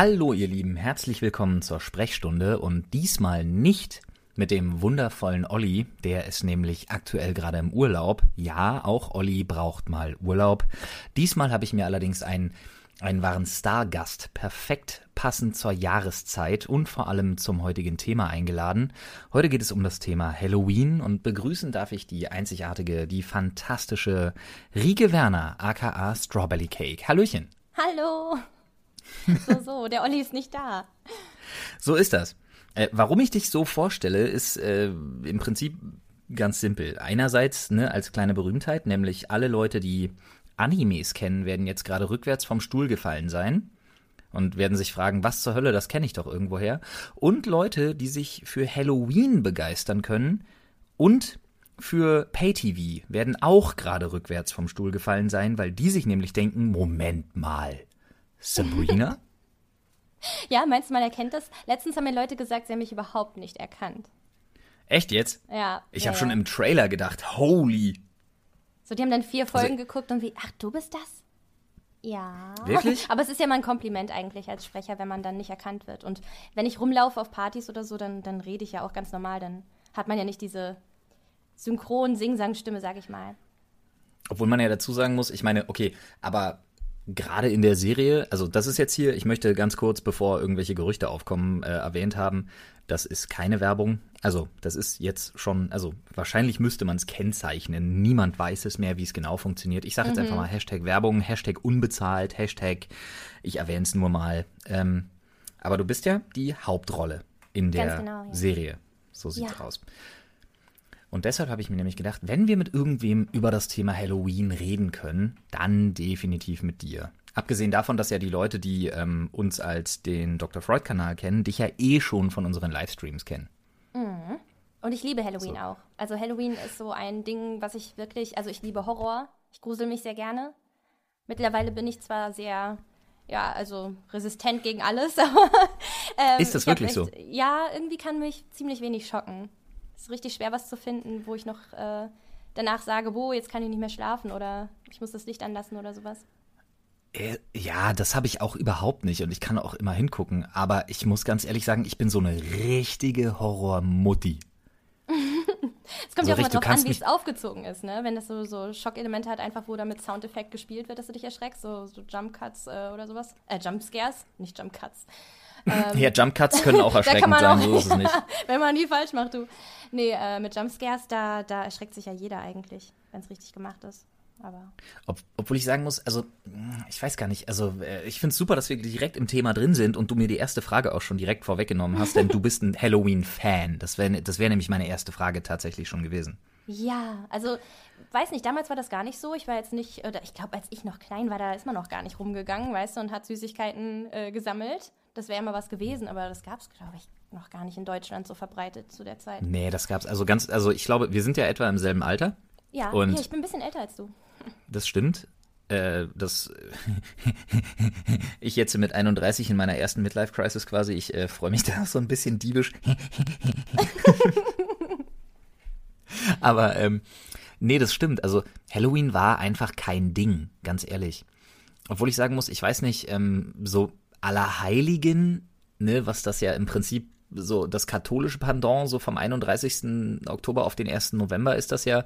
Hallo ihr Lieben, herzlich willkommen zur Sprechstunde und diesmal nicht mit dem wundervollen Olli, der ist nämlich aktuell gerade im Urlaub. Ja, auch Olli braucht mal Urlaub. Diesmal habe ich mir allerdings einen, einen wahren Stargast, perfekt passend zur Jahreszeit und vor allem zum heutigen Thema eingeladen. Heute geht es um das Thema Halloween und begrüßen darf ich die einzigartige, die fantastische Rike Werner, aka Strawberry Cake. Hallöchen. Hallo. So, so, der Olli ist nicht da. So ist das. Äh, warum ich dich so vorstelle, ist äh, im Prinzip ganz simpel. Einerseits ne, als kleine Berühmtheit, nämlich alle Leute, die Animes kennen, werden jetzt gerade rückwärts vom Stuhl gefallen sein und werden sich fragen, was zur Hölle, das kenne ich doch irgendwoher. Und Leute, die sich für Halloween begeistern können und für Pay-TV werden auch gerade rückwärts vom Stuhl gefallen sein, weil die sich nämlich denken, Moment mal, Sabrina? Ja, meinst du, man erkennt das? Letztens haben mir Leute gesagt, sie haben mich überhaupt nicht erkannt. Echt jetzt? Ja. Ich ja, habe schon ja. im Trailer gedacht, holy. So, die haben dann vier Folgen Also- geguckt und wie, ach, du bist das? Ja. Wirklich? Aber es ist ja mal ein Kompliment eigentlich als Sprecher, wenn man dann nicht erkannt wird. Und wenn ich rumlaufe auf Partys oder so, dann, dann rede ich ja auch ganz normal. Dann hat man ja nicht diese synchron Sing-Sang-Stimme, sag ich mal. Obwohl man ja dazu sagen muss, ich meine, okay, aber gerade in der Serie, also das ist jetzt hier, ich möchte ganz kurz, bevor irgendwelche Gerüchte aufkommen, äh, erwähnt haben, das ist keine Werbung. Also das ist jetzt schon, also wahrscheinlich müsste man es kennzeichnen. Niemand weiß es mehr, wie es genau funktioniert. Ich sage jetzt einfach mal Hashtag Werbung, Hashtag unbezahlt, Hashtag, ich erwähne es nur mal. Ähm, aber du bist ja die Hauptrolle in der genau, ja. Serie. So sieht's Ja. aus. Und deshalb habe ich mir nämlich gedacht, wenn wir mit irgendwem über das Thema Halloween reden können, dann definitiv mit dir. Abgesehen davon, dass ja die Leute, die ähm, uns als den Dr. Freud-Kanal kennen, dich ja eh schon von unseren Livestreams kennen. Und ich liebe Halloween So. auch. Also Halloween ist so ein Ding, was ich wirklich, also ich liebe Horror. Ich grusel mich sehr gerne. Mittlerweile bin ich zwar sehr, ja, also resistent gegen alles, aber ähm, Ist das hab wirklich so? Ja, irgendwie kann mich ziemlich wenig schocken. Es ist richtig schwer, was zu finden, wo ich noch äh, danach sage, wo, jetzt kann ich nicht mehr schlafen oder ich muss das Licht anlassen oder sowas. Äh, ja, das habe ich auch überhaupt nicht und ich kann auch immer hingucken. Aber ich muss ganz ehrlich sagen, ich bin so eine richtige Horrormutti. Es kommt So ja auch immer drauf an, wie es aufgezogen ist, ne? Wenn das so, so Schockelemente hat, einfach wo da mit Soundeffekt gespielt wird, dass du dich erschreckst, so, so Jump Cuts äh, oder sowas. Äh, Jump Scares, nicht Jump Cuts. Ja, Jump Cuts können auch Ähm, erschreckend sein, auch, so ist es nicht. wenn man die falsch macht, du. Nee, äh, mit Jump Scares, da, da erschreckt sich ja jeder eigentlich, wenn es richtig gemacht ist. Aber Ob, obwohl ich sagen muss, also ich weiß gar nicht, also äh, ich finde es super, dass wir direkt im Thema drin sind und du mir die erste Frage auch schon direkt vorweggenommen hast, denn du bist ein Halloween-Fan. Das wäre das wär nämlich meine erste Frage tatsächlich schon gewesen. ja, also weiß nicht, damals war das gar nicht so. Ich war jetzt nicht, oder ich glaube, als ich noch klein war, da ist man noch gar nicht rumgegangen, weißt du, und hat Süßigkeiten äh, gesammelt. Das wäre immer was gewesen, aber das gab es, glaube ich, noch gar nicht in Deutschland so verbreitet zu der Zeit. Nee, das gab's also ganz, also ich glaube, wir sind ja etwa im selben Alter. Ja, Und- hier, ich bin ein bisschen älter als du. Das stimmt. Äh, das ich jetzt mit 31 in meiner ersten Midlife Crisis quasi, ich äh, freue mich da so ein bisschen diebisch. Aber ähm, nee, das stimmt. Also Halloween war einfach kein Ding, ganz ehrlich. Obwohl ich sagen muss, ich weiß nicht, ähm, so Allerheiligen, ne, was das ja im Prinzip so das katholische Pendant so vom 31. Oktober auf den 1. November ist das ja,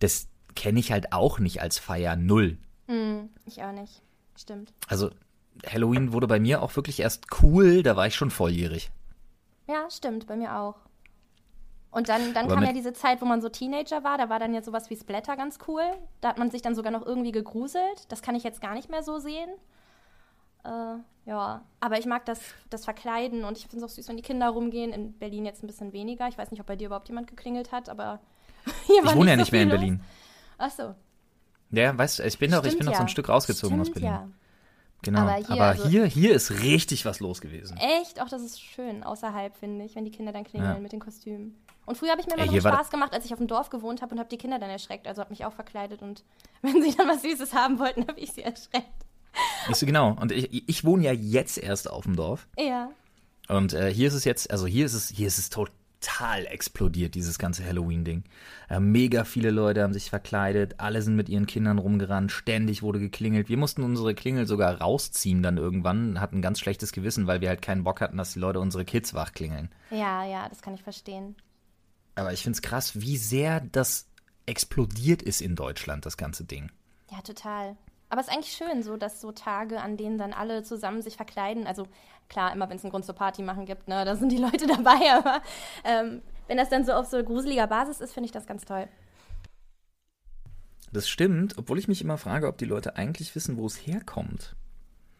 das kenne ich halt auch nicht als Feier null. Hm, ich auch nicht. Stimmt. Also Halloween wurde bei mir auch wirklich erst cool, da war ich schon volljährig. Ja, stimmt, bei mir auch. Und dann, dann Aber kam ja diese Zeit, wo man so Teenager war, da war dann ja sowas wie Splatter ganz cool. Da hat man sich dann sogar noch irgendwie gegruselt. Das kann ich jetzt gar nicht mehr so sehen. Äh, ja, aber ich mag das, das Verkleiden und ich finde es auch süß, wenn die Kinder rumgehen. In Berlin jetzt ein bisschen weniger. Ich weiß nicht, ob bei dir überhaupt jemand geklingelt hat, aber hier war Ich wohne ja so nicht mehr viel in los. Berlin. Ach so. Ja, weißt du, ich bin doch, ich Stimmt bin doch so ein ja. Stück rausgezogen aus Stimmt, Berlin. Ja. Genau. Aber, Aber hier, hier, also- hier, hier ist richtig was los gewesen. Echt? Auch das ist schön, außerhalb, finde ich, wenn die Kinder dann klingeln Ja. mit den Kostümen. Und früher habe ich mir immer Ey, noch war Spaß gemacht, als ich auf dem Dorf gewohnt habe und habe die Kinder dann erschreckt. Also habe mich auch verkleidet und wenn sie dann was Süßes haben wollten, habe ich sie erschreckt. Nicht so genau. Und ich, ich wohne ja jetzt erst auf dem Dorf. Ja. Und äh, hier ist es jetzt, also hier ist es, hier ist es total explodiert, dieses ganze Halloween-Ding. Äh, mega viele Leute haben sich verkleidet, alle sind mit ihren Kindern rumgerannt, ständig wurde geklingelt. Wir mussten unsere Klingel sogar rausziehen dann irgendwann, hatten ein ganz schlechtes Gewissen, weil wir halt keinen Bock hatten, dass die Leute unsere Kids wachklingeln. Ja, ja, das kann ich verstehen. Aber ich find's krass, wie sehr das explodiert ist in Deutschland, das ganze Ding. Ja, total. Aber es ist eigentlich schön, so dass so Tage, an denen dann alle zusammen sich verkleiden. Also klar, immer wenn es einen Grund zur Party machen gibt, ne, da sind die Leute dabei. Aber ähm, wenn das dann so auf so gruseliger Basis ist, finde ich das ganz toll. Das stimmt, obwohl ich mich immer frage, ob die Leute eigentlich wissen, wo es herkommt.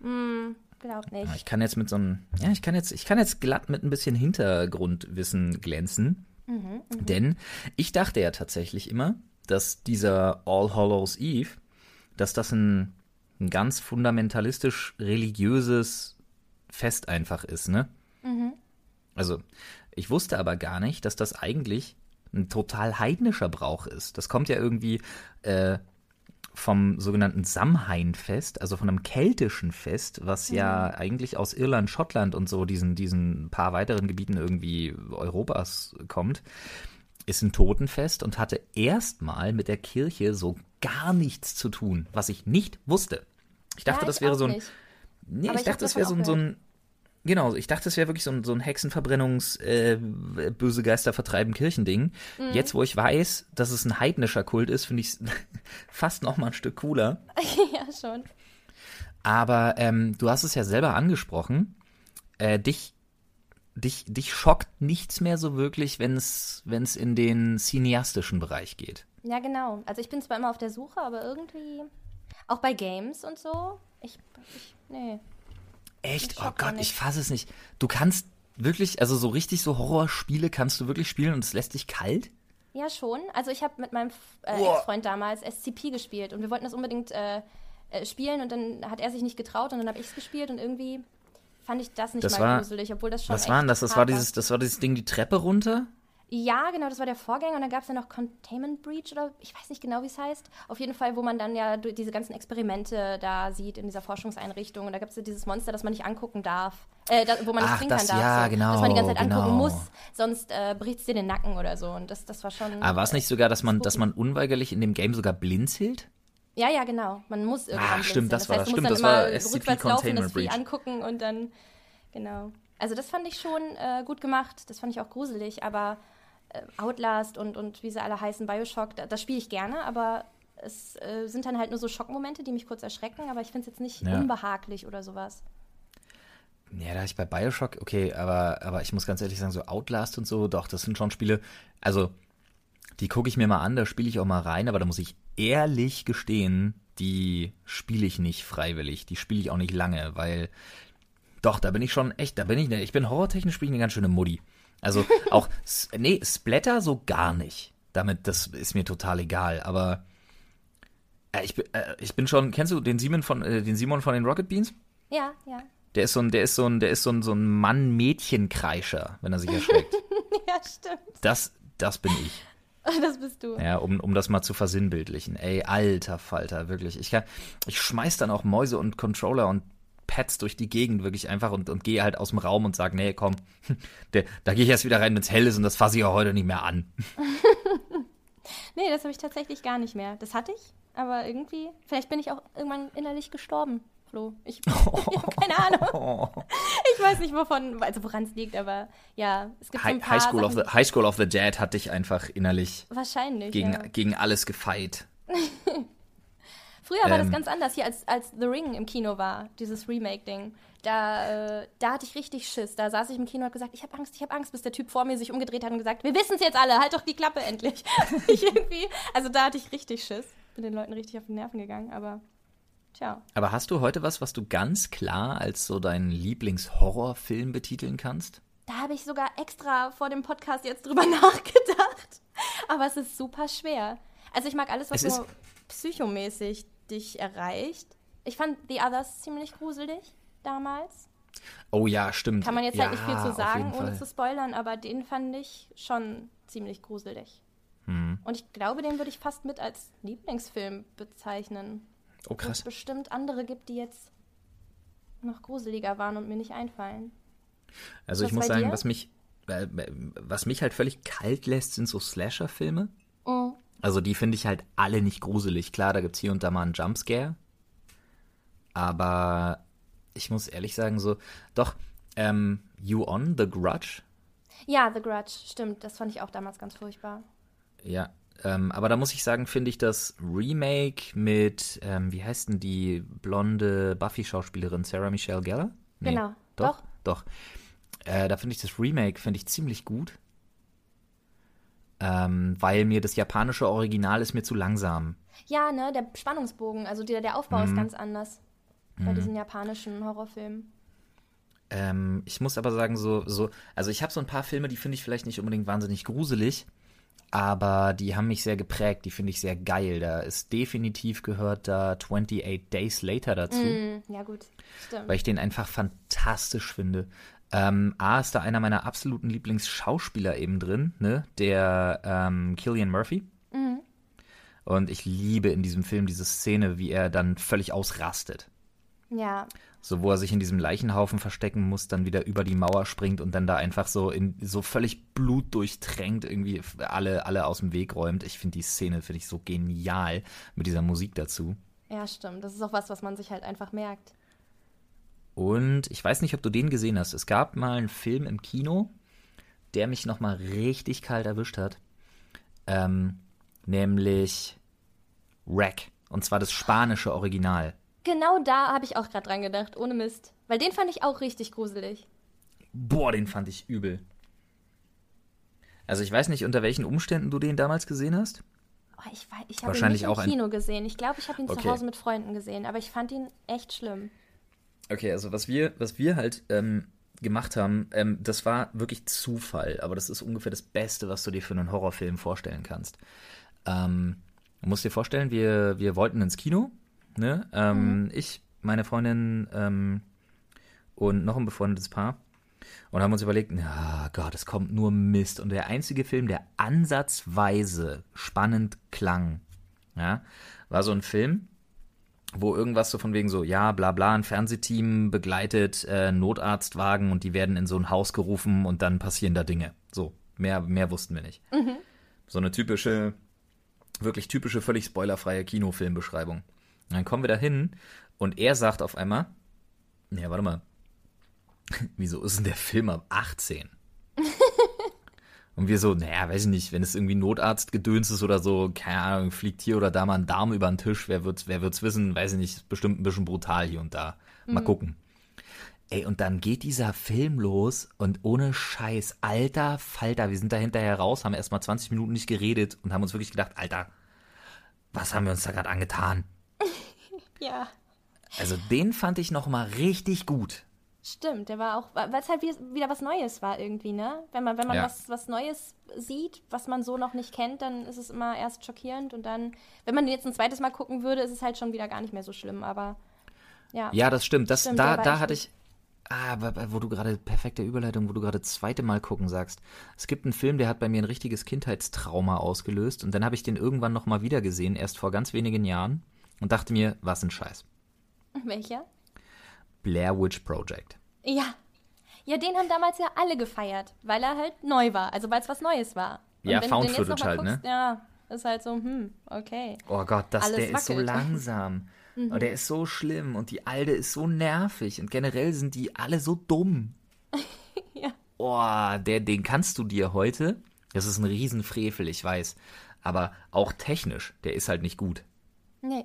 Hm, glaub nicht. Ich kann jetzt mit so einem, ja, ich kann jetzt, ich kann jetzt glatt mit ein bisschen Hintergrundwissen glänzen. Mhm, mh. Denn ich dachte ja tatsächlich immer, dass dieser All Hallows Eve, dass das ein, ein ganz fundamentalistisch religiöses Fest einfach ist, ne? Mhm. Also, ich wusste aber gar nicht, dass das eigentlich ein total heidnischer Brauch ist. Das kommt ja irgendwie äh, vom sogenannten Samhain-Fest, also von einem keltischen Fest, was mhm. ja eigentlich aus Irland, Schottland und so diesen, diesen paar weiteren Gebieten irgendwie Europas kommt, ist ein Totenfest und hatte erstmal mit der Kirche so gar nichts zu tun, was ich nicht wusste. Ich dachte, ja, ich das wäre so ein. Nee, ich, ich dachte, das wäre so, so ein Genau, ich dachte, es wäre wirklich so ein, so ein Hexenverbrennungs-, äh, böse Geister vertreiben Kirchending. Mhm. Jetzt, wo ich weiß, dass es ein heidnischer Kult ist, finde ich es fast noch mal ein Stück cooler. ja, schon. Aber ähm, du hast es ja selber angesprochen. Äh, dich, dich, dich schockt nichts mehr so wirklich, wenn es in den cineastischen Bereich geht. Ja, genau. Also ich bin zwar immer auf der Suche, aber irgendwie auch bei Games und so. Ich, ich nee, Echt? Oh Gott, ich fasse es nicht. Du kannst wirklich, also so richtig so Horrorspiele kannst du wirklich spielen und es lässt dich kalt? Ja, schon. Also ich habe mit meinem äh, Ex-Freund damals SCP gespielt und wir wollten das unbedingt äh, äh, spielen und dann hat er sich nicht getraut und dann habe ich es gespielt und irgendwie fand ich das nicht das mal war, gruselig, obwohl das schon Was war denn das? Das war dieses, das war dieses Ding die Treppe runter? Ja, genau, das war der Vorgänger und dann gab es ja noch Containment Breach oder ich weiß nicht genau, wie es heißt. Auf jeden Fall, wo man dann ja diese ganzen Experimente da sieht in dieser Forschungseinrichtung und da gibt es ja dieses Monster, das man nicht angucken darf, äh, da, wo man nicht trinken darf. Ja, so, genau, dass man die ganze Zeit genau. angucken muss, sonst äh, bricht es dir den Nacken oder so und das, das war schon. Aber war es nicht sogar, dass man, dass man unweigerlich in dem Game sogar blinzelt? Ja, ja, genau. Man muss irgendwann Ah, stimmt, das das war, heißt, stimmt, das war SCP Containment Breach. angucken und dann, genau. Also das fand ich schon äh, gut gemacht, das fand ich auch gruselig, aber Outlast und, und wie sie alle heißen, Bioshock, das, das spiele ich gerne, aber es äh, sind dann halt nur so Schockmomente, die mich kurz erschrecken, aber ich finde es jetzt nicht ja. unbehaglich oder sowas. Ja, da ich bei Bioshock, okay, aber, aber ich muss ganz ehrlich sagen, so Outlast und so, doch, das sind schon Spiele, also die gucke ich mir mal an, da spiele ich auch mal rein, aber da muss ich ehrlich gestehen, die spiele ich nicht freiwillig, die spiele ich auch nicht lange, weil doch, da bin ich schon echt, da bin ich, ich bin horrortechnisch spiele ich eine ganz schöne Muddy. Also auch, nee, Splatter so gar nicht. Damit, das ist mir total egal. Aber äh, ich, äh, ich bin schon, kennst du den Simon von, äh, den Simon von den Rocket Beans? Ja, ja. Der ist so ein, der ist so ein, der ist so ein, so ein Mann-Mädchen-Kreischer, wenn er sich erschreckt. ja, stimmt. Das, das bin ich. Das bist du. Ja, um, um das mal zu versinnbildlichen. Ey, alter Falter, wirklich. Ich, kann, ich schmeiß dann auch Mäuse und Controller und Pads durch die Gegend wirklich einfach und, und gehe halt aus dem Raum und sage, nee, komm, der, da gehe ich erst wieder rein, wenn es hell ist und das fasse ich auch heute nicht mehr an. nee, das habe ich tatsächlich gar nicht mehr. Das hatte ich, aber irgendwie, vielleicht bin ich auch irgendwann innerlich gestorben. Flo. Ich, oh. keine Ahnung. Ich weiß nicht, wovon, also woran es liegt, aber ja, es gibt so ein paar High School, Sachen, of the, High School of the Dead hat dich einfach innerlich wahrscheinlich gegen, ja. gegen alles gefeit. Früher war das ähm. ganz anders hier, als, als The Ring im Kino war, dieses Remake-Ding. Da, äh, da hatte ich richtig Schiss. Da saß ich im Kino und habe gesagt, ich habe Angst, ich habe Angst, bis der Typ vor mir sich umgedreht hat und gesagt, wir wissen es jetzt alle, halt doch die Klappe endlich. also da hatte ich richtig Schiss. Bin den Leuten richtig auf die Nerven gegangen, aber tja. Aber hast du heute was, was du ganz klar als so deinen Lieblingshorrorfilm betiteln kannst? Da habe ich sogar extra vor dem Podcast jetzt drüber nachgedacht. Aber es ist super schwer. Also ich mag alles, was so psychomäßig dich erreicht. Ich fand The Others ziemlich gruselig damals. Oh ja, stimmt. Kann man jetzt ja, halt nicht viel zu sagen, ohne zu spoilern, aber den fand ich schon ziemlich gruselig. Hm. Und ich glaube, den würde ich fast mit als Lieblingsfilm bezeichnen. Oh krass. Es bestimmt andere gibt, die jetzt noch gruseliger waren und mir nicht einfallen. Also was ich muss sagen, dir? was mich, äh, was mich halt völlig kalt lässt, sind so Slasher-Filme. Mhm. Also die finde ich halt alle nicht gruselig. Klar, da gibt es hier und da mal einen Jumpscare. Aber ich muss ehrlich sagen, so, doch, ähm, You On, The Grudge. Ja, The Grudge, stimmt. Das fand ich auch damals ganz furchtbar. Ja, ähm, aber da muss ich sagen, finde ich das Remake mit, ähm, wie heißt denn die blonde Buffy-Schauspielerin, Sarah Michelle Gellar? Nee, Genau, Doch, doch. Äh, da finde ich das Remake, finde ich ziemlich gut. Ähm, weil mir das japanische Original ist mir zu langsam. Ja, ne, der Spannungsbogen, also der, der Aufbau Mhm. ist ganz anders bei diesen japanischen Horrorfilmen. Ähm, ich muss aber sagen, so, so, also ich habe so ein paar Filme, die finde ich vielleicht nicht unbedingt wahnsinnig gruselig, aber die haben mich sehr geprägt, die finde ich sehr geil. Da ist definitiv gehört da 28 Days Later dazu, Mhm, ja, gut, stimmt. weil ich den einfach fantastisch finde. Ähm, A ist da einer meiner absoluten Lieblingsschauspieler eben drin, ne? Der ähm, Killian Murphy. Mhm. Und ich liebe in diesem Film diese Szene, wie er dann völlig ausrastet. Ja, So, wo er sich in diesem Leichenhaufen verstecken muss, dann wieder über die Mauer springt und dann da einfach so in so völlig blutdurchtränkt irgendwie alle, alle aus dem Weg räumt. Ich finde die Szene, finde ich so genial mit dieser Musik dazu. ja, stimmt. Das ist auch was, was man sich halt einfach merkt. Und ich weiß nicht, ob du den gesehen hast. Es gab mal einen Film im Kino, der mich nochmal richtig kalt erwischt hat. Ähm, nämlich Wreck. Und zwar das spanische Original. Genau da habe ich auch gerade dran gedacht, ohne Mist. Weil den fand ich auch richtig gruselig. Boah, den fand ich übel. Also ich weiß nicht, unter welchen Umständen du den damals gesehen hast. Oh, ich weiß, ich habe ihn Wahrscheinlich nicht auch im ein- Kino gesehen. Ich glaube, ich habe ihn Okay. zu Hause mit Freunden gesehen, aber ich fand ihn echt schlimm. Okay, also was wir, was wir halt ähm, gemacht haben, ähm, das war wirklich Zufall, aber das ist ungefähr das Beste, was du dir für einen Horrorfilm vorstellen kannst. Ähm, du musst dir vorstellen, wir, wir wollten ins Kino, ne? Ähm, Ich, meine Freundin ähm, und noch ein befreundetes Paar. Und haben uns überlegt, na Gott, es kommt nur Mist. Und der einzige Film, der ansatzweise spannend klang, ja, war so ein Film, wo irgendwas so von wegen so, ja, bla bla, ein Fernsehteam begleitet äh, Notarztwagen und die werden in so ein Haus gerufen und dann passieren da Dinge. So, mehr, mehr wussten wir nicht. So eine typische, wirklich typische, völlig spoilerfreie Kinofilmbeschreibung. Und dann kommen wir da hin und er sagt auf einmal, ja, warte mal, wieso ist denn der Film ab 18? Und wir so, naja, weiß ich nicht, wenn es irgendwie Notarztgedöns ist oder so, keine Ahnung, fliegt hier oder da mal ein Darm über den Tisch, wer wird's, wer wird's wissen, weiß ich nicht, ist bestimmt ein bisschen brutal hier und da. Mal gucken. Ey, und dann geht dieser Film los und ohne Scheiß, alter Falter, wir sind da hinterher raus, haben erst mal 20 Minuten nicht geredet und haben uns wirklich gedacht, Alter, was haben wir uns da gerade angetan? Ja. Also den fand ich noch mal richtig gut. Stimmt, der war auch, weil es halt wie- wieder was Neues war irgendwie, ne? Wenn man, wenn man Ja. was, was Neues sieht, was man so noch nicht kennt, dann ist es immer erst schockierend und dann, wenn man den jetzt ein zweites Mal gucken würde, ist es halt schon wieder gar nicht mehr so schlimm, aber ja. Ja, das stimmt. Das, Stimmt, da da hatte ich. Ah, aber wo du gerade, perfekte Überleitung, wo du gerade zweite Mal gucken sagst. Es gibt einen Film, der hat bei mir ein richtiges Kindheitstrauma ausgelöst und dann habe ich den irgendwann nochmal wieder gesehen, erst vor ganz wenigen Jahren und dachte mir, was ein Scheiß. Welcher? Blair Witch Project. Ja. Ja, den haben damals ja alle gefeiert, weil er halt neu war, also weil es was Neues war. Und Ja, wenn Found Footage halt, ne? guckst, Ja, ist halt so, hm, okay. Oh Gott, das, Alles der ist so wackelt. langsam. Und der ist so schlimm und die Alte ist so nervig und generell sind die alle so dumm. Ja. Oh, der, den kannst du dir heute. Das ist ein Riesenfrevel, ich weiß. Aber auch technisch, der ist halt nicht gut. Nee.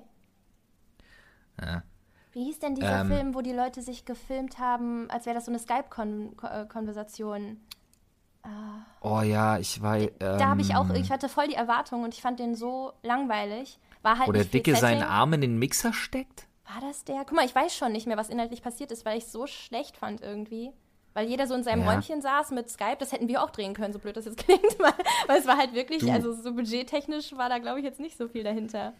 Ja. Wie hieß denn dieser Ähm. Film, wo die Leute sich gefilmt haben, als wäre das so eine Skype-Konversation? Oh ja, ich war. Ähm, Da habe ich auch, ich hatte voll die Erwartung und ich fand den so langweilig. War halt Wo der Dicke seinen. Arm in den Mixer steckt? War das der? Guck mal, ich weiß schon nicht mehr, was inhaltlich passiert ist, weil ich es so schlecht fand irgendwie. Weil jeder so in seinem Ja. Räumchen saß mit Skype, das hätten wir auch drehen können, so blöd das jetzt klingt, weil, weil es war halt wirklich, Du. also so budgettechnisch war da, glaube ich, jetzt nicht so viel dahinter.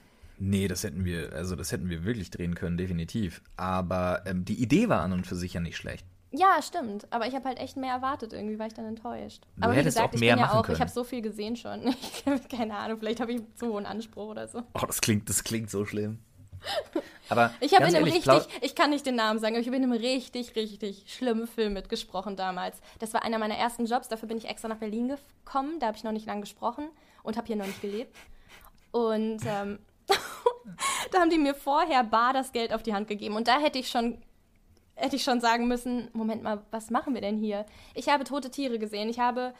Nee, das hätten wir, also das hätten wir wirklich drehen können, definitiv. Aber ähm, die Idee war an und für sich ja nicht schlecht. Ja, stimmt. Aber ich habe halt echt mehr erwartet. Irgendwie war ich dann enttäuscht. Du aber wie gesagt, auch mehr ich bin ja auch, können. ich habe so viel gesehen schon. Ich habe keine Ahnung, vielleicht habe ich zu hohen Anspruch oder so. Oh, das klingt, das klingt so schlimm. Aber Ich habe in einem ehrlich, richtig, ich kann nicht den Namen sagen, aber ich habe in einem richtig, richtig schlimmen Film mitgesprochen damals. Das war einer meiner ersten Jobs, dafür bin ich extra nach Berlin gekommen, da habe ich noch nicht lange gesprochen und habe hier noch nicht gelebt. Und ähm, da haben die mir vorher bar das Geld auf die Hand gegeben und da hätte ich schon hätte ich schon sagen müssen, Moment mal, was machen wir denn hier? Ich habe tote Tiere gesehen, ich habe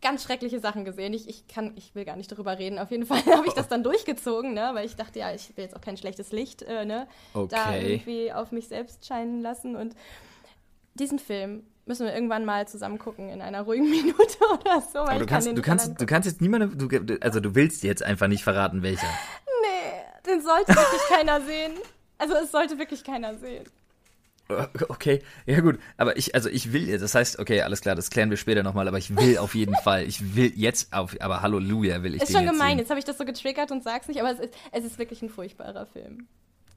ganz schreckliche Sachen gesehen. Ich, ich kann, ich will gar nicht darüber reden. Auf jeden Fall habe ich das dann durchgezogen, ne? Weil ich dachte, ja, ich will jetzt auch kein schlechtes Licht, äh, ne? Da Okay. irgendwie auf mich selbst scheinen lassen. Und diesen Film müssen wir irgendwann mal zusammen gucken in einer ruhigen Minute oder so. Aber du kannst, du kannst, du kannst jetzt niemandem, du, also du willst jetzt einfach nicht verraten, welcher. Den sollte wirklich keiner sehen. Also es sollte wirklich keiner sehen. Okay, ja gut, aber ich, also ich will, das heißt, okay, alles klar, das klären wir später nochmal, aber ich will auf jeden Fall, ich will jetzt auf, aber Halleluja will ich Ist schon jetzt gemein, sehen. jetzt habe ich das so getriggert und sag's nicht, aber es ist, es ist wirklich ein furchtbarer Film.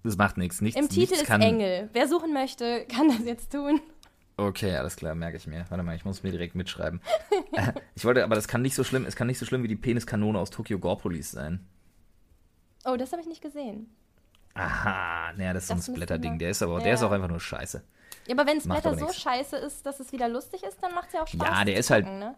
Das macht nichts, nichts, Im Titel nichts ist kann, Engel. Wer suchen möchte, kann das jetzt tun. Okay, alles klar, merke ich mir. Warte mal, ich muss mir direkt mitschreiben. Äh, ich wollte, aber das kann nicht so schlimm, es kann nicht so schlimm wie die Peniskanone aus Tokyo Gore Police sein. Oh, das habe ich nicht gesehen. Aha, naja, das ist so ein Das Splatter-Ding, der ist aber, Ja. der ist auch einfach nur scheiße. Ja, aber wenn Splatter so scheiße ist, dass es wieder lustig ist, dann macht es ja auch Spaß. Ja, der ist halt- gucken, Ne?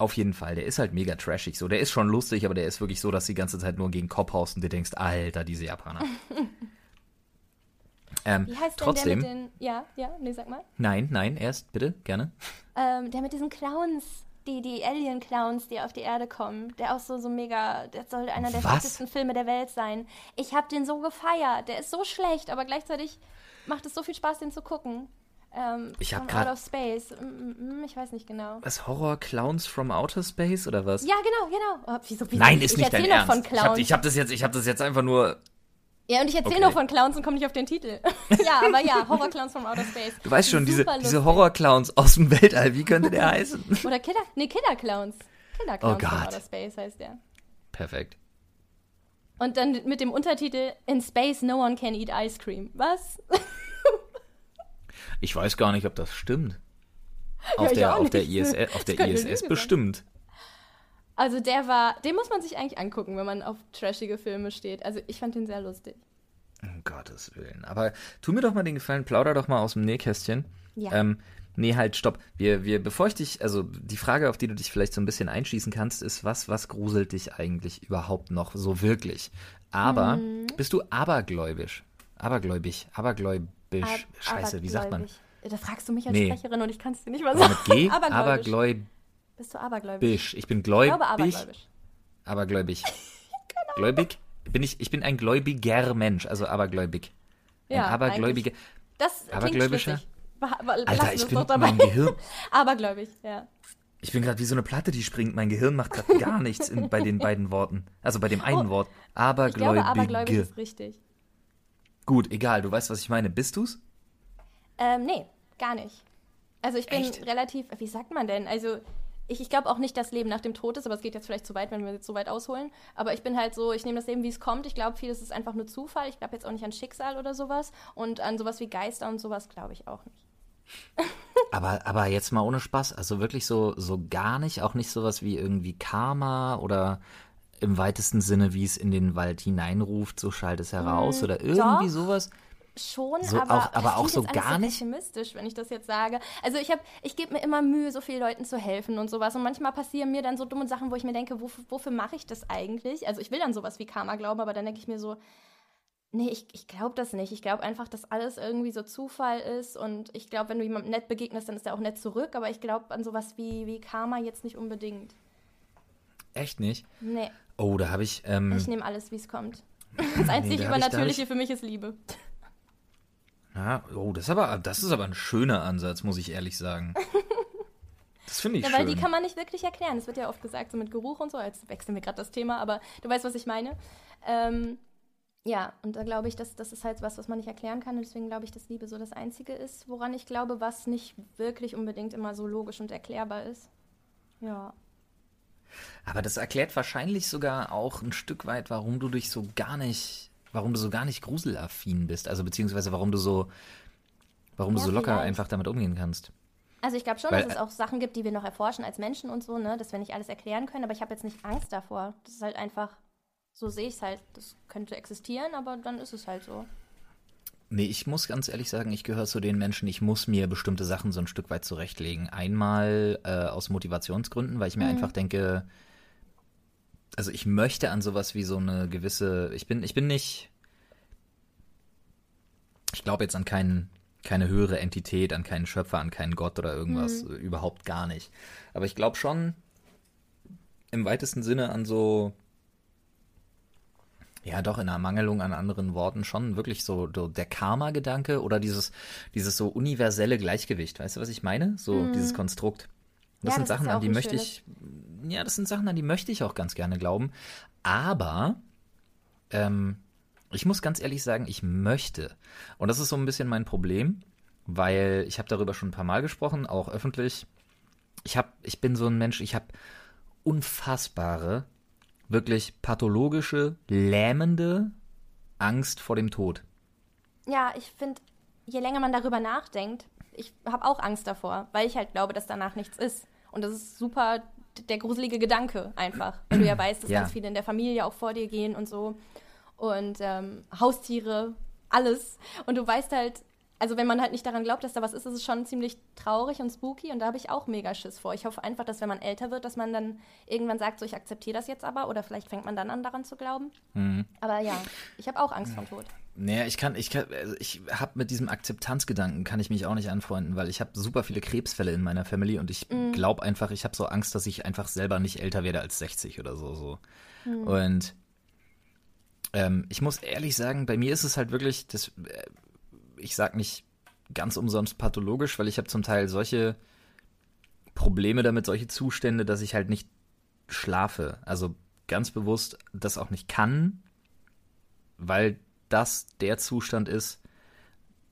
Auf jeden Fall, der ist halt mega trashig so. Der ist schon lustig, aber der ist wirklich so, dass du die ganze Zeit nur gegen Kopf haust und dir denkst, Alter, diese Japaner. ähm, Wie heißt trotzdem, denn der mit den. Ja, ja, nee, sag mal. nein, nein, erst, bitte, gerne. Ähm, der mit diesen Clowns, die, die Alien-Clowns, die auf die Erde kommen. Der auch so, so mega. Der soll einer der schlechtesten Filme der Welt sein. Ich habe den so gefeiert. Der ist so schlecht, aber gleichzeitig macht es so viel Spaß, den zu gucken. Ähm, Ich hab from grad- Out of Space. Mm, mm, mm, Ich weiß nicht genau. Was, Horror Clowns from Outer Space oder was? Ja, genau, genau. Oh, wieso, wieso? Nein, ist ich nicht dein Ernst. von ich habe hab das, jetzt- ich hab das jetzt einfach nur. Ja, und ich erzähle Okay. noch von Clowns und komme nicht auf den Titel. ja, aber ja, Horror-Clowns from Outer Space. Du weißt schon, diese, diese. Horror-Clowns aus dem Weltall, wie könnte der heißen? Oder Killer, nee, Killer-Clowns. Killer-Clowns Oh from. Outer Space heißt der. Perfekt. Und dann mit dem Untertitel In Space No One Can Eat Ice Cream. Was? Ich weiß gar nicht, ob das stimmt. Auf ich der, auf der. ISS, auf der ISS bestimmt. Also der war, den muss man sich eigentlich angucken, wenn man auf trashige Filme steht. Also ich fand den sehr lustig. Um Gottes Willen. Aber tu mir doch mal den Gefallen, plauder doch mal aus dem Nähkästchen. Ja. Ähm, nee, halt, stopp. Wir, wir, bevor ich dich, also die Frage, auf die du dich vielleicht so ein bisschen einschießen kannst, ist, was, was gruselt dich eigentlich überhaupt noch so wirklich? Aber, Mhm. bist du abergläubisch? Abergläubig, abergläubisch. Ab- Scheiße, wie sagt man? Da fragst du mich als Nee. Sprecherin und ich kann es dir nicht mal sagen. mit G? Abergläubisch. Abergläubisch. Bist du abergläubisch? Ich bin Ich glaube gläubig. abergläubisch. Abergläubig. Gläubig? Bin ich, ich bin ein gläubiger Mensch, also abergläubig. Ein Ja, abergläubiger. Das Abergläubischer? Alter, ich bin mein Gehirn. Abergläubig, ja. Ich bin gerade wie so eine Platte, die springt. Mein Gehirn macht gerade gar nichts in, bei den beiden Worten. Also bei dem einen Oh, Wort. Ich glaube, abergläubig Abergläubige. ist richtig. Gut, egal, du weißt, was ich meine. Bist du's? Ähm, nee, gar nicht. Also ich bin Echt? relativ, wie sagt man denn? Also ich, ich glaube auch nicht, dass Leben nach dem Tod ist, aber es geht jetzt vielleicht zu weit, wenn wir jetzt so weit ausholen. Aber ich bin halt so, ich nehme das Leben, wie es kommt. Ich glaube, vieles ist einfach nur Zufall. Ich glaube jetzt auch nicht an Schicksal oder sowas. Und an sowas wie Geister und sowas glaube ich auch nicht. Aber, aber jetzt mal ohne Spaß. Also wirklich so, so gar nicht. Auch nicht sowas wie irgendwie Karma oder im weitesten Sinne, wie es in den Wald hineinruft, so schallt es heraus oder irgendwie Mm, doch. sowas. Schon, So aber, auch- aber auch so gar nicht? pessimistisch, wenn ich das jetzt sage. Also ich habe, ich gebe mir immer Mühe, so vielen Leuten zu helfen und sowas. Und manchmal passieren mir dann so dumme Sachen, wo ich mir denke, wofür, wofür mache ich das eigentlich? Also ich will dann sowas wie Karma glauben, aber dann denke ich mir so, nee, ich, ich glaube das nicht. Ich glaube einfach, dass alles irgendwie so Zufall ist. Und ich glaube, wenn du jemandem nett begegnest, dann ist er auch nett zurück. Aber ich glaube an sowas wie, wie Karma jetzt nicht unbedingt. Echt nicht? Nee, Oh, da habe ich. Ähm, ich nehme alles, wie es kommt. Das einzig da hab ich- da Übernatürliche ich- für mich ist Liebe. Ja, oh, das ist aber, das ist aber ein schöner Ansatz, muss ich ehrlich sagen. Das finde ich Ja, weil schön. die kann man nicht wirklich erklären. Es wird ja oft gesagt, so mit Geruch und so. Jetzt wechseln wir gerade das Thema, aber du weißt, was ich meine. Ähm, ja, und da glaube ich, dass das ist halt was, was man nicht erklären kann. Und deswegen glaube ich, dass Liebe so das Einzige ist, woran ich glaube, was nicht wirklich unbedingt immer so logisch und erklärbar ist. Ja. Aber das erklärt wahrscheinlich sogar auch ein Stück weit, warum du dich so gar nicht, warum du so gar nicht gruselaffin bist. Also beziehungsweise warum du so, warum du Ja, so locker vielleicht. einfach damit umgehen kannst. Also ich glaube schon, Weil, dass es auch Sachen gibt, die wir noch erforschen als Menschen und so, ne? dass wir nicht alles erklären können, aber ich habe jetzt nicht Angst davor. Das ist halt einfach, so sehe ich es halt. Das könnte existieren, aber dann ist es halt so. Nee, ich muss ganz ehrlich sagen, ich gehöre zu den Menschen, ich muss mir bestimmte Sachen so ein Stück weit zurechtlegen. Einmal äh, aus Motivationsgründen, weil ich mir Mhm. einfach denke, also ich möchte an sowas wie so eine gewisse, ich bin, ich bin nicht, ich glaube jetzt an keinen, keine höhere Entität, an keinen Schöpfer, an keinen Gott oder irgendwas, Mhm. überhaupt gar nicht. Aber ich glaube schon im weitesten Sinne an so, ja, doch, in Ermangelung an anderen Worten schon wirklich so, so der Karma-Gedanke oder dieses, dieses so universelle Gleichgewicht. Weißt du, was ich meine? So dieses Konstrukt. Das Ja, sind das Sachen, ja an die möchte ich, ja, das sind Sachen, an die möchte ich auch ganz gerne glauben. Aber, ähm, ich muss ganz ehrlich sagen, ich möchte. Und das ist so ein bisschen mein Problem, weil ich habe darüber schon ein paar Mal gesprochen, auch öffentlich. Ich habe, ich bin so ein Mensch, ich habe unfassbare, wirklich pathologische, lähmende Angst vor dem Tod. Ja, ich finde, je länger man darüber nachdenkt, ich habe auch Angst davor, weil ich halt glaube, dass danach nichts ist. Und das ist super der gruselige Gedanke einfach, weil du ja weißt, dass Ja. ganz viele in der Familie auch vor dir gehen und so. Und ähm, Haustiere, alles. Und du weißt halt, also wenn man halt nicht daran glaubt, dass da was ist, ist es schon ziemlich traurig und spooky und da habe ich auch mega Schiss vor. Ich hoffe einfach, dass wenn man älter wird, dass man dann irgendwann sagt, so ich akzeptiere das jetzt aber oder vielleicht fängt man dann an daran zu glauben. Aber ja, ich habe auch Angst vor dem Tod. Naja, ich kann, ich kann, also ich habe mit diesem Akzeptanzgedanken kann ich mich auch nicht anfreunden, weil ich habe super viele Krebsfälle in meiner Family und ich glaube einfach, ich habe so Angst, dass ich einfach selber nicht älter werde als 60 oder so. so. Und ähm, ich muss ehrlich sagen, bei mir ist es halt wirklich, das, äh, ich sag nicht ganz umsonst pathologisch, weil ich habe zum Teil solche Probleme damit, solche Zustände, dass ich halt nicht schlafe. Also ganz bewusst das auch nicht kann, weil das der Zustand ist,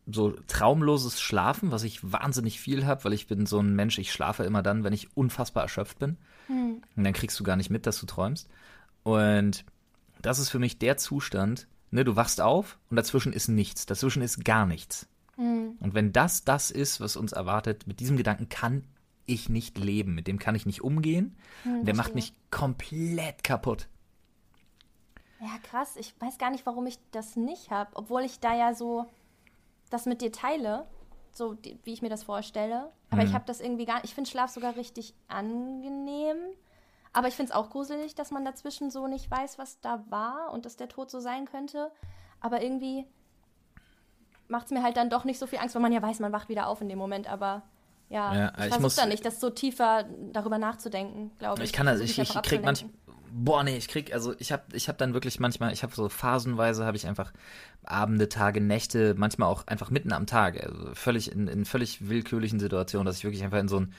so traumloses Schlafen, was ich wahnsinnig viel habe, weil ich bin so ein Mensch, ich schlafe immer dann, wenn ich unfassbar erschöpft bin. Und dann kriegst du gar nicht mit, dass du träumst. Und das ist für mich der Zustand, ne, du wachst auf und dazwischen ist nichts, dazwischen ist gar nichts. Und wenn das das ist, was uns erwartet, mit diesem Gedanken kann ich nicht leben, mit dem kann ich nicht umgehen. der macht mich komplett kaputt. Ja, krass. Ich weiß gar nicht, warum ich das nicht habe, obwohl ich da ja so das mit dir teile, so die, wie ich mir das vorstelle. Aber ich habe das irgendwie gar Ich finde Schlaf sogar richtig angenehm. Aber ich finde es auch gruselig, dass man dazwischen so nicht weiß, was da war und dass der Tod so sein könnte. Aber irgendwie macht es mir halt dann doch nicht so viel Angst, weil man ja weiß, man wacht wieder auf in dem Moment. Aber ja, Ja, ich ich versuche muss- dann nicht, das so tiefer darüber nachzudenken, glaube ich. Ich kann das, versuch ich, ich einfach krieg manch, abzulenken. Boah, nee, ich krieg, also ich hab, ich hab dann wirklich manchmal, ich habe so phasenweise, habe ich einfach Abende, Tage, Nächte, manchmal auch einfach mitten am Tag, also völlig in, in völlig willkürlichen Situationen, dass ich wirklich einfach in so ein,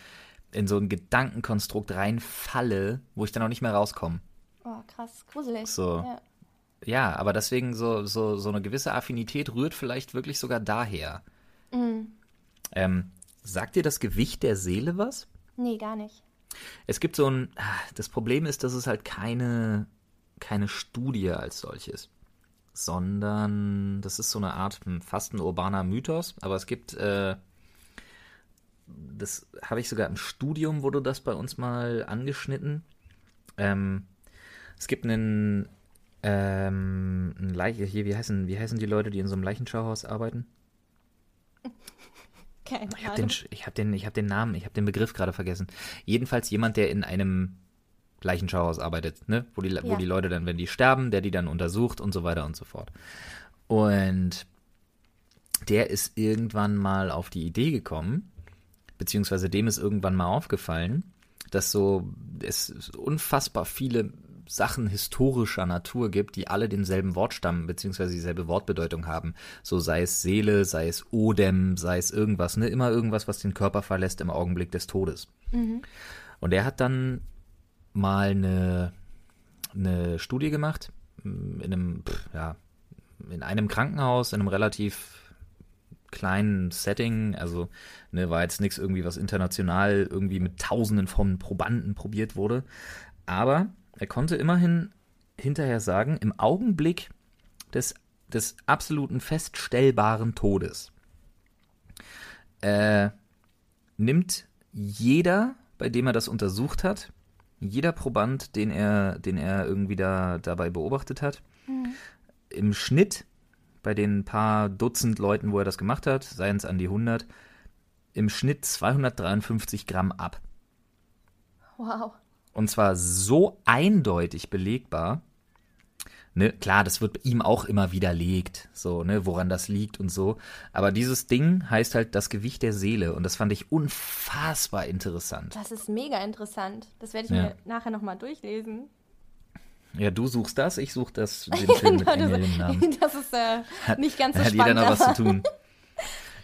in so ein Gedankenkonstrukt reinfalle, wo ich dann auch nicht mehr rauskomme. Oh, krass, gruselig. So. Ja. Ja, aber deswegen so, so, so eine gewisse Affinität rührt vielleicht wirklich sogar daher. Ähm, sagt dir das Gewicht der Seele was? Nee, gar nicht. Es gibt so ein, ah, das Problem ist, dass es halt keine, keine Studie als solches, sondern das ist so eine Art, hm, fast ein urbaner Mythos, aber es gibt, äh, das habe ich sogar im Studium, wurde das bei uns mal angeschnitten. Ähm, es gibt einen, ähm, ein Leiche, hier, wie heißen, wie heißen die Leute, die in so einem Leichenschauhaus arbeiten? Keine Ich habe den, ich hab den, ich hab den Namen, ich habe den Begriff gerade vergessen. Jedenfalls jemand, der in einem Leichenschauhaus arbeitet, ne? Wo die, wo Ja. die Leute dann, wenn die sterben, der die dann untersucht und so weiter und so fort. Und der ist irgendwann mal auf die Idee gekommen, beziehungsweise dem ist irgendwann mal aufgefallen, dass so es unfassbar viele Sachen historischer Natur gibt, die alle denselben Wortstamm beziehungsweise dieselbe Wortbedeutung haben. So sei es Seele, sei es Odem, sei es irgendwas, ne? Immer irgendwas, was den Körper verlässt im Augenblick des Todes. Und er hat dann mal eine, eine Studie gemacht in einem, pff, ja, in einem Krankenhaus, in einem relativ kleinen Setting, also ne, war jetzt nichts irgendwie, was international irgendwie mit Tausenden von Probanden probiert wurde. Aber er konnte immerhin hinterher sagen, im Augenblick des, des absoluten feststellbaren Todes äh, nimmt jeder, bei dem er das untersucht hat, jeder Proband, den er, den er irgendwie da dabei beobachtet hat, im Schnitt bei den paar Dutzend Leuten, wo er das gemacht hat, seien es an die 100, im Schnitt 253 Gramm ab. Wow. Und zwar so eindeutig belegbar. Ne, klar, das wird ihm auch immer widerlegt, so, ne, woran das liegt und so. Aber dieses Ding heißt halt das Gewicht der Seele und das fand ich unfassbar interessant. Das ist mega interessant. Das werde ich Ja. mir nachher nochmal durchlesen. Ja, du suchst das, ich such das, den Film mit Engel im Namen. Das ist äh, nicht ganz so Hat jeder spannend. noch was zu tun.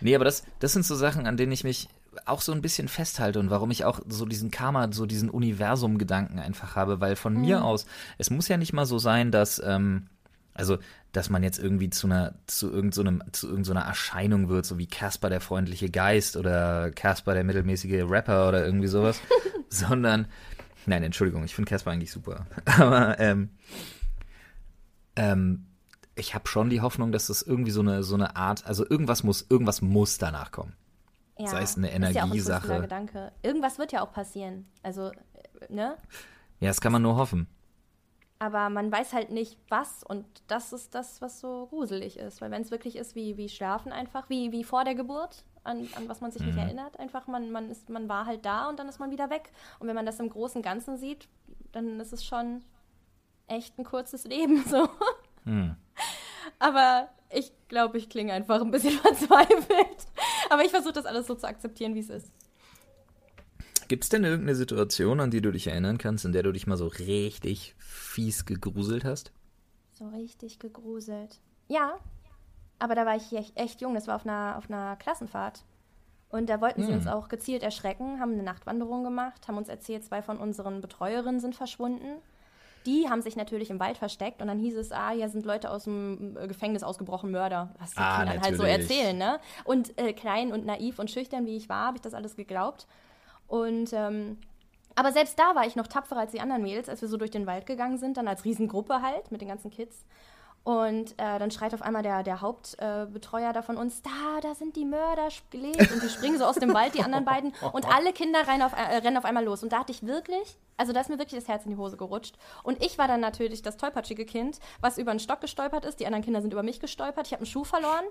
Nee, aber das, das sind so Sachen, an denen ich mich auch so ein bisschen festhalte und warum ich auch so diesen Karma, so diesen Universum-Gedanken einfach habe, weil von mir aus, es muss ja nicht mal so sein, dass, ähm, also, dass man jetzt irgendwie zu einer, zu irgendeinem, zu irgendeiner Erscheinung wird, so wie Casper der freundliche Geist oder Casper der mittelmäßige Rapper oder irgendwie sowas, sondern, nein, Entschuldigung, ich finde Casper eigentlich super, aber, ähm, ähm, ich habe schon die Hoffnung, dass das irgendwie so eine, so eine Art, also irgendwas muss, irgendwas muss danach kommen. Ja, Sei es eine ja ein Energiesache. Gedanke. Irgendwas wird ja auch passieren. Also, äh, ne? Ja, das kann man nur hoffen. Aber man weiß halt nicht, was. Und das ist das, was so gruselig ist. Weil wenn es wirklich ist wie, wie Schlafen einfach, wie, wie vor der Geburt, an, an was man sich Mhm. nicht erinnert, einfach, man, man, ist, man war halt da und dann ist man wieder weg. Und wenn man das im Großen und Ganzen sieht, dann ist es schon echt ein kurzes Leben so. Hm. Aber ich glaube, ich klinge einfach ein bisschen verzweifelt. Aber ich versuche das alles so zu akzeptieren, wie es ist. Gibt es denn irgendeine Situation, an die du dich erinnern kannst, in der du dich mal so richtig fies gegruselt hast? So richtig gegruselt. Ja, aber da war ich echt, jung. Das war auf einer, auf einer Klassenfahrt. Und da wollten sie Hm. uns auch gezielt erschrecken, haben eine Nachtwanderung gemacht, haben uns erzählt, zwei von unseren Betreuerinnen sind verschwunden. Die haben sich natürlich im Wald versteckt und dann hieß es, ah, hier sind Leute aus dem äh, Gefängnis ausgebrochen, Mörder. Was die Ah, Kindern halt so erzählen, ne? Und äh, klein und naiv und schüchtern, wie ich war, habe ich das alles geglaubt. Und ähm, aber selbst da war ich noch tapferer als die anderen Mädels, als wir so durch den Wald gegangen sind, dann als Riesengruppe halt mit den ganzen Kids. Und äh, dann schreit auf einmal der, der Hauptbetreuer äh, da von uns, da, da sind die Mörder gelegt. Und die springen so aus dem Wald, die anderen beiden. Und alle Kinder rennen auf, äh, rennen auf einmal los. Und da hatte ich wirklich, also da ist mir wirklich das Herz in die Hose gerutscht. Und ich war dann natürlich das tollpatschige Kind, was über einen Stock gestolpert ist. Die anderen Kinder sind über mich gestolpert. Ich habe einen Schuh verloren.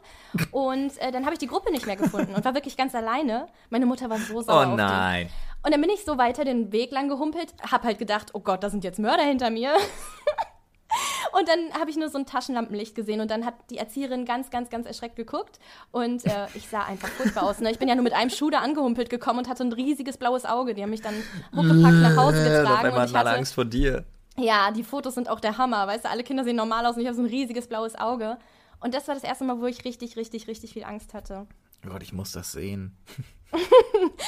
Und äh, dann habe ich die Gruppe nicht mehr gefunden und war wirklich ganz alleine. Meine Mutter war so sauer Oh nein. Und dann bin ich so weiter den Weg lang gehumpelt, hab halt gedacht, oh Gott, da sind jetzt Mörder hinter mir. Und dann habe ich nur so ein Taschenlampenlicht gesehen und dann hat die Erzieherin ganz, ganz, ganz erschreckt geguckt und äh, ich sah einfach furchtbar aus. Ne? Ich bin ja nur mit einem Schuh da angehumpelt gekommen und hatte ein riesiges blaues Auge. Die haben mich dann huckepackt nach Hause Auf getragen einmal und ich hatte, Angst vor dir. ja, die Fotos sind auch der Hammer, weißt du, alle Kinder sehen normal aus und ich habe so ein riesiges blaues Auge. Und das war das erste Mal, wo ich richtig, richtig, richtig viel Angst hatte. Oh Gott, ich muss das sehen.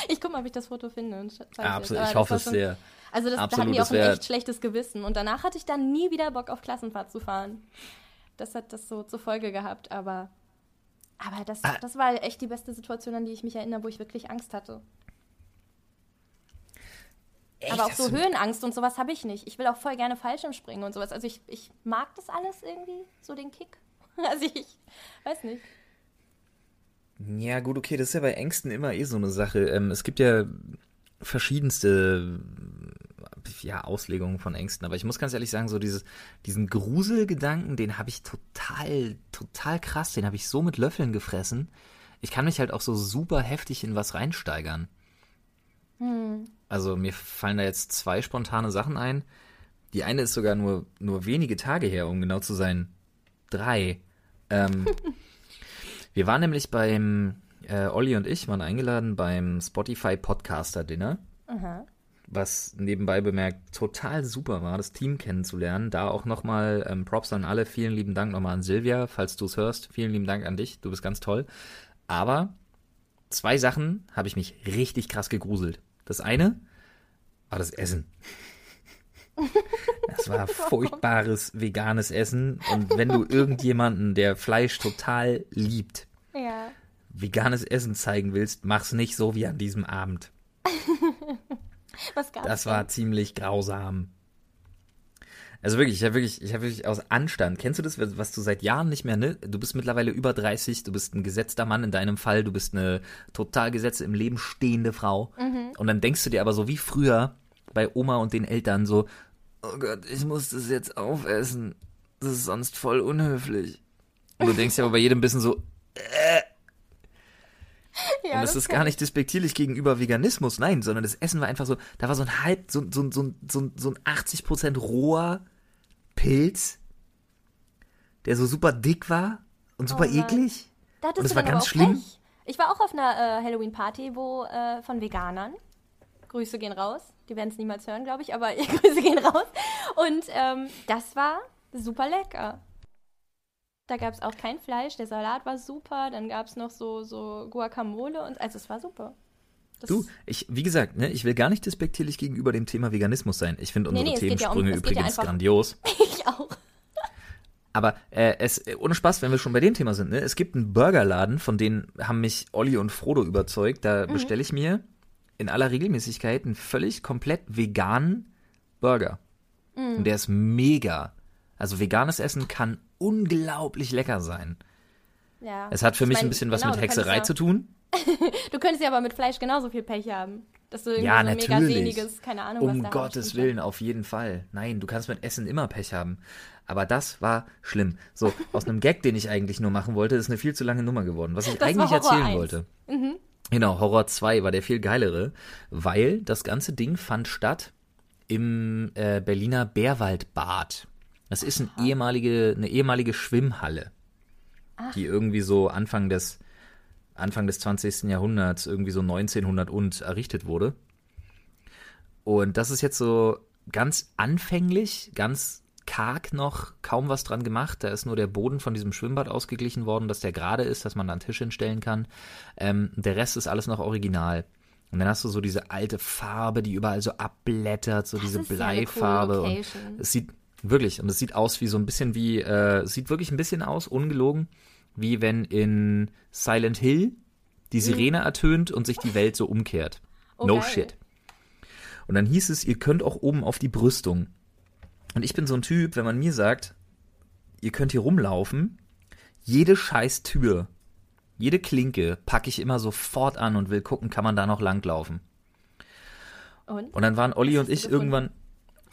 Ich guck mal, ob ich das Foto finde. Und zeig dir. Absolut, ich hoffe es sehr. Also das, da hatten Absolut, die auch ein echt schlechtes Gewissen. Und danach hatte ich dann nie wieder Bock auf Klassenfahrt zu fahren. Das hat das so zur Folge gehabt, aber, aber das, Ah. das war echt die beste Situation, an die ich mich erinnere, wo ich wirklich Angst hatte. aber auch so Höhenangst und sowas habe ich nicht. Ich will auch voll gerne Fallschirm springen und sowas. Also ich, ich mag das alles irgendwie, so den Kick. Also ich weiß nicht. Ja, gut, okay, das ist ja bei Ängsten immer eh so eine Sache. Ähm, es gibt ja verschiedenste ja, Auslegungen von Ängsten, aber ich muss ganz ehrlich sagen, so dieses, diesen Gruselgedanken, den habe ich total, total krass, den habe ich so mit Löffeln gefressen. Ich kann mich halt auch so super heftig in was reinsteigern. Also mir fallen da jetzt zwei spontane Sachen ein. Die eine ist sogar nur, nur wenige Tage her, um genau zu sein. Drei. Ähm, wir waren nämlich beim, äh, Olli und ich waren eingeladen beim Spotify Podcaster Dinner, Aha. Was nebenbei bemerkt total super war, das Team kennenzulernen. Da auch nochmal ähm, Props an alle. Vielen lieben Dank nochmal an Silvia, falls du es hörst. Vielen lieben Dank an dich. Du bist ganz toll. Aber zwei Sachen habe ich mich richtig krass gegruselt. Das eine war das Essen. Das war furchtbares veganes Essen. Und wenn du irgendjemanden, der Fleisch total liebt, Ja. veganes Essen zeigen willst, mach's nicht so wie an diesem Abend. Was gab's Das denn? war ziemlich grausam. Also wirklich, ich habe wirklich, ich habe wirklich aus Anstand. Kennst du das, was du seit Jahren nicht mehr, ne? Du bist mittlerweile über 30, du bist ein gesetzter Mann in deinem Fall, du bist eine total gesetzte im Leben stehende Frau. Und dann denkst du dir aber so wie früher bei Oma und den Eltern so, oh Gott, ich muss das jetzt aufessen. Das ist sonst voll unhöflich. Und du denkst ja aber bei jedem bisschen so, äh. Ja, Und das, ist gar nicht despektierlich gegenüber Veganismus, nein, sondern das Essen war einfach so, da war so ein halb, so, so, so, so, so ein 80% roher Pilz, der so super dick war und super Oh eklig. Da Und das war ganz schlimm. Pech. Ich war auch auf einer äh, Halloween-Party, wo äh, von Veganern. Grüße gehen raus. Die werden es niemals hören, glaube ich, aber Grüße gehen raus. Und ähm, das war super lecker. Da gab es auch kein Fleisch, der Salat war super, dann gab es noch so, so Guacamole und also es war super. Das Du, ich, wie gesagt, ne, ich will gar nicht despektierlich gegenüber dem Thema Veganismus sein. Ich finde Nee, unsere nee, es geht ja um- Themensprünge ja übrigens einfach- grandios. ich auch. Aber äh, es, ohne Spaß, wenn wir schon bei dem Thema sind, ne? es gibt einen Burgerladen, von denen haben mich Olli und Frodo überzeugt. Da bestelle ich mir in aller Regelmäßigkeit einen völlig komplett veganen Burger. Und der ist mega. Also veganes Essen kann unglaublich lecker sein. Ja. Es hat für Ich mich mein, ein bisschen was genau, mit du könntest Hexerei ja, zu tun. Du könntest ja aber mit Fleisch genauso viel Pech haben. Dass du irgendwie Ja, so ein mega natürlich. sehniges, keine Ahnung, was Um Gottes. Willen, auf jeden Fall. Nein, du kannst mit Essen immer Pech haben. Aber das war schlimm. So, aus einem Gag, den ich eigentlich nur machen wollte, ist eine viel zu lange Nummer geworden. Was ich war eigentlich erzählen 1. wollte. Genau, Horror 2 war der viel geilere, weil das ganze Ding fand statt im äh, Berliner Bärwaldbad. Das ist ein ehemalige, eine ehemalige Schwimmhalle, die irgendwie so Anfang des, Anfang des 20. Jahrhunderts, irgendwie so 1900 und errichtet wurde. Und das ist jetzt so ganz anfänglich, ganz karg noch, kaum was dran gemacht. Da ist nur der Boden von diesem Schwimmbad ausgeglichen worden, dass der gerade ist, dass man da einen Tisch hinstellen kann. Ähm, der Rest ist alles noch original. Und dann hast du so diese alte Farbe, die überall so abblättert, so diese ist ja Bleifarbe. und es sieht wirklich, und es sieht aus wie so ein bisschen wie, äh, es sieht wirklich ein bisschen aus, ungelogen, wie wenn in Silent Hill die Sirene ertönt und sich die Welt so umkehrt. Oh, no geil. shit. Und dann hieß es, ihr könnt auch oben auf die Brüstung. Und ich bin so ein Typ, wenn man mir sagt, ihr könnt hier rumlaufen, jede scheiß Tür, jede Klinke packe ich immer sofort an und will gucken, kann man da noch langlaufen. Und? Und dann waren Olli und ich irgendwann,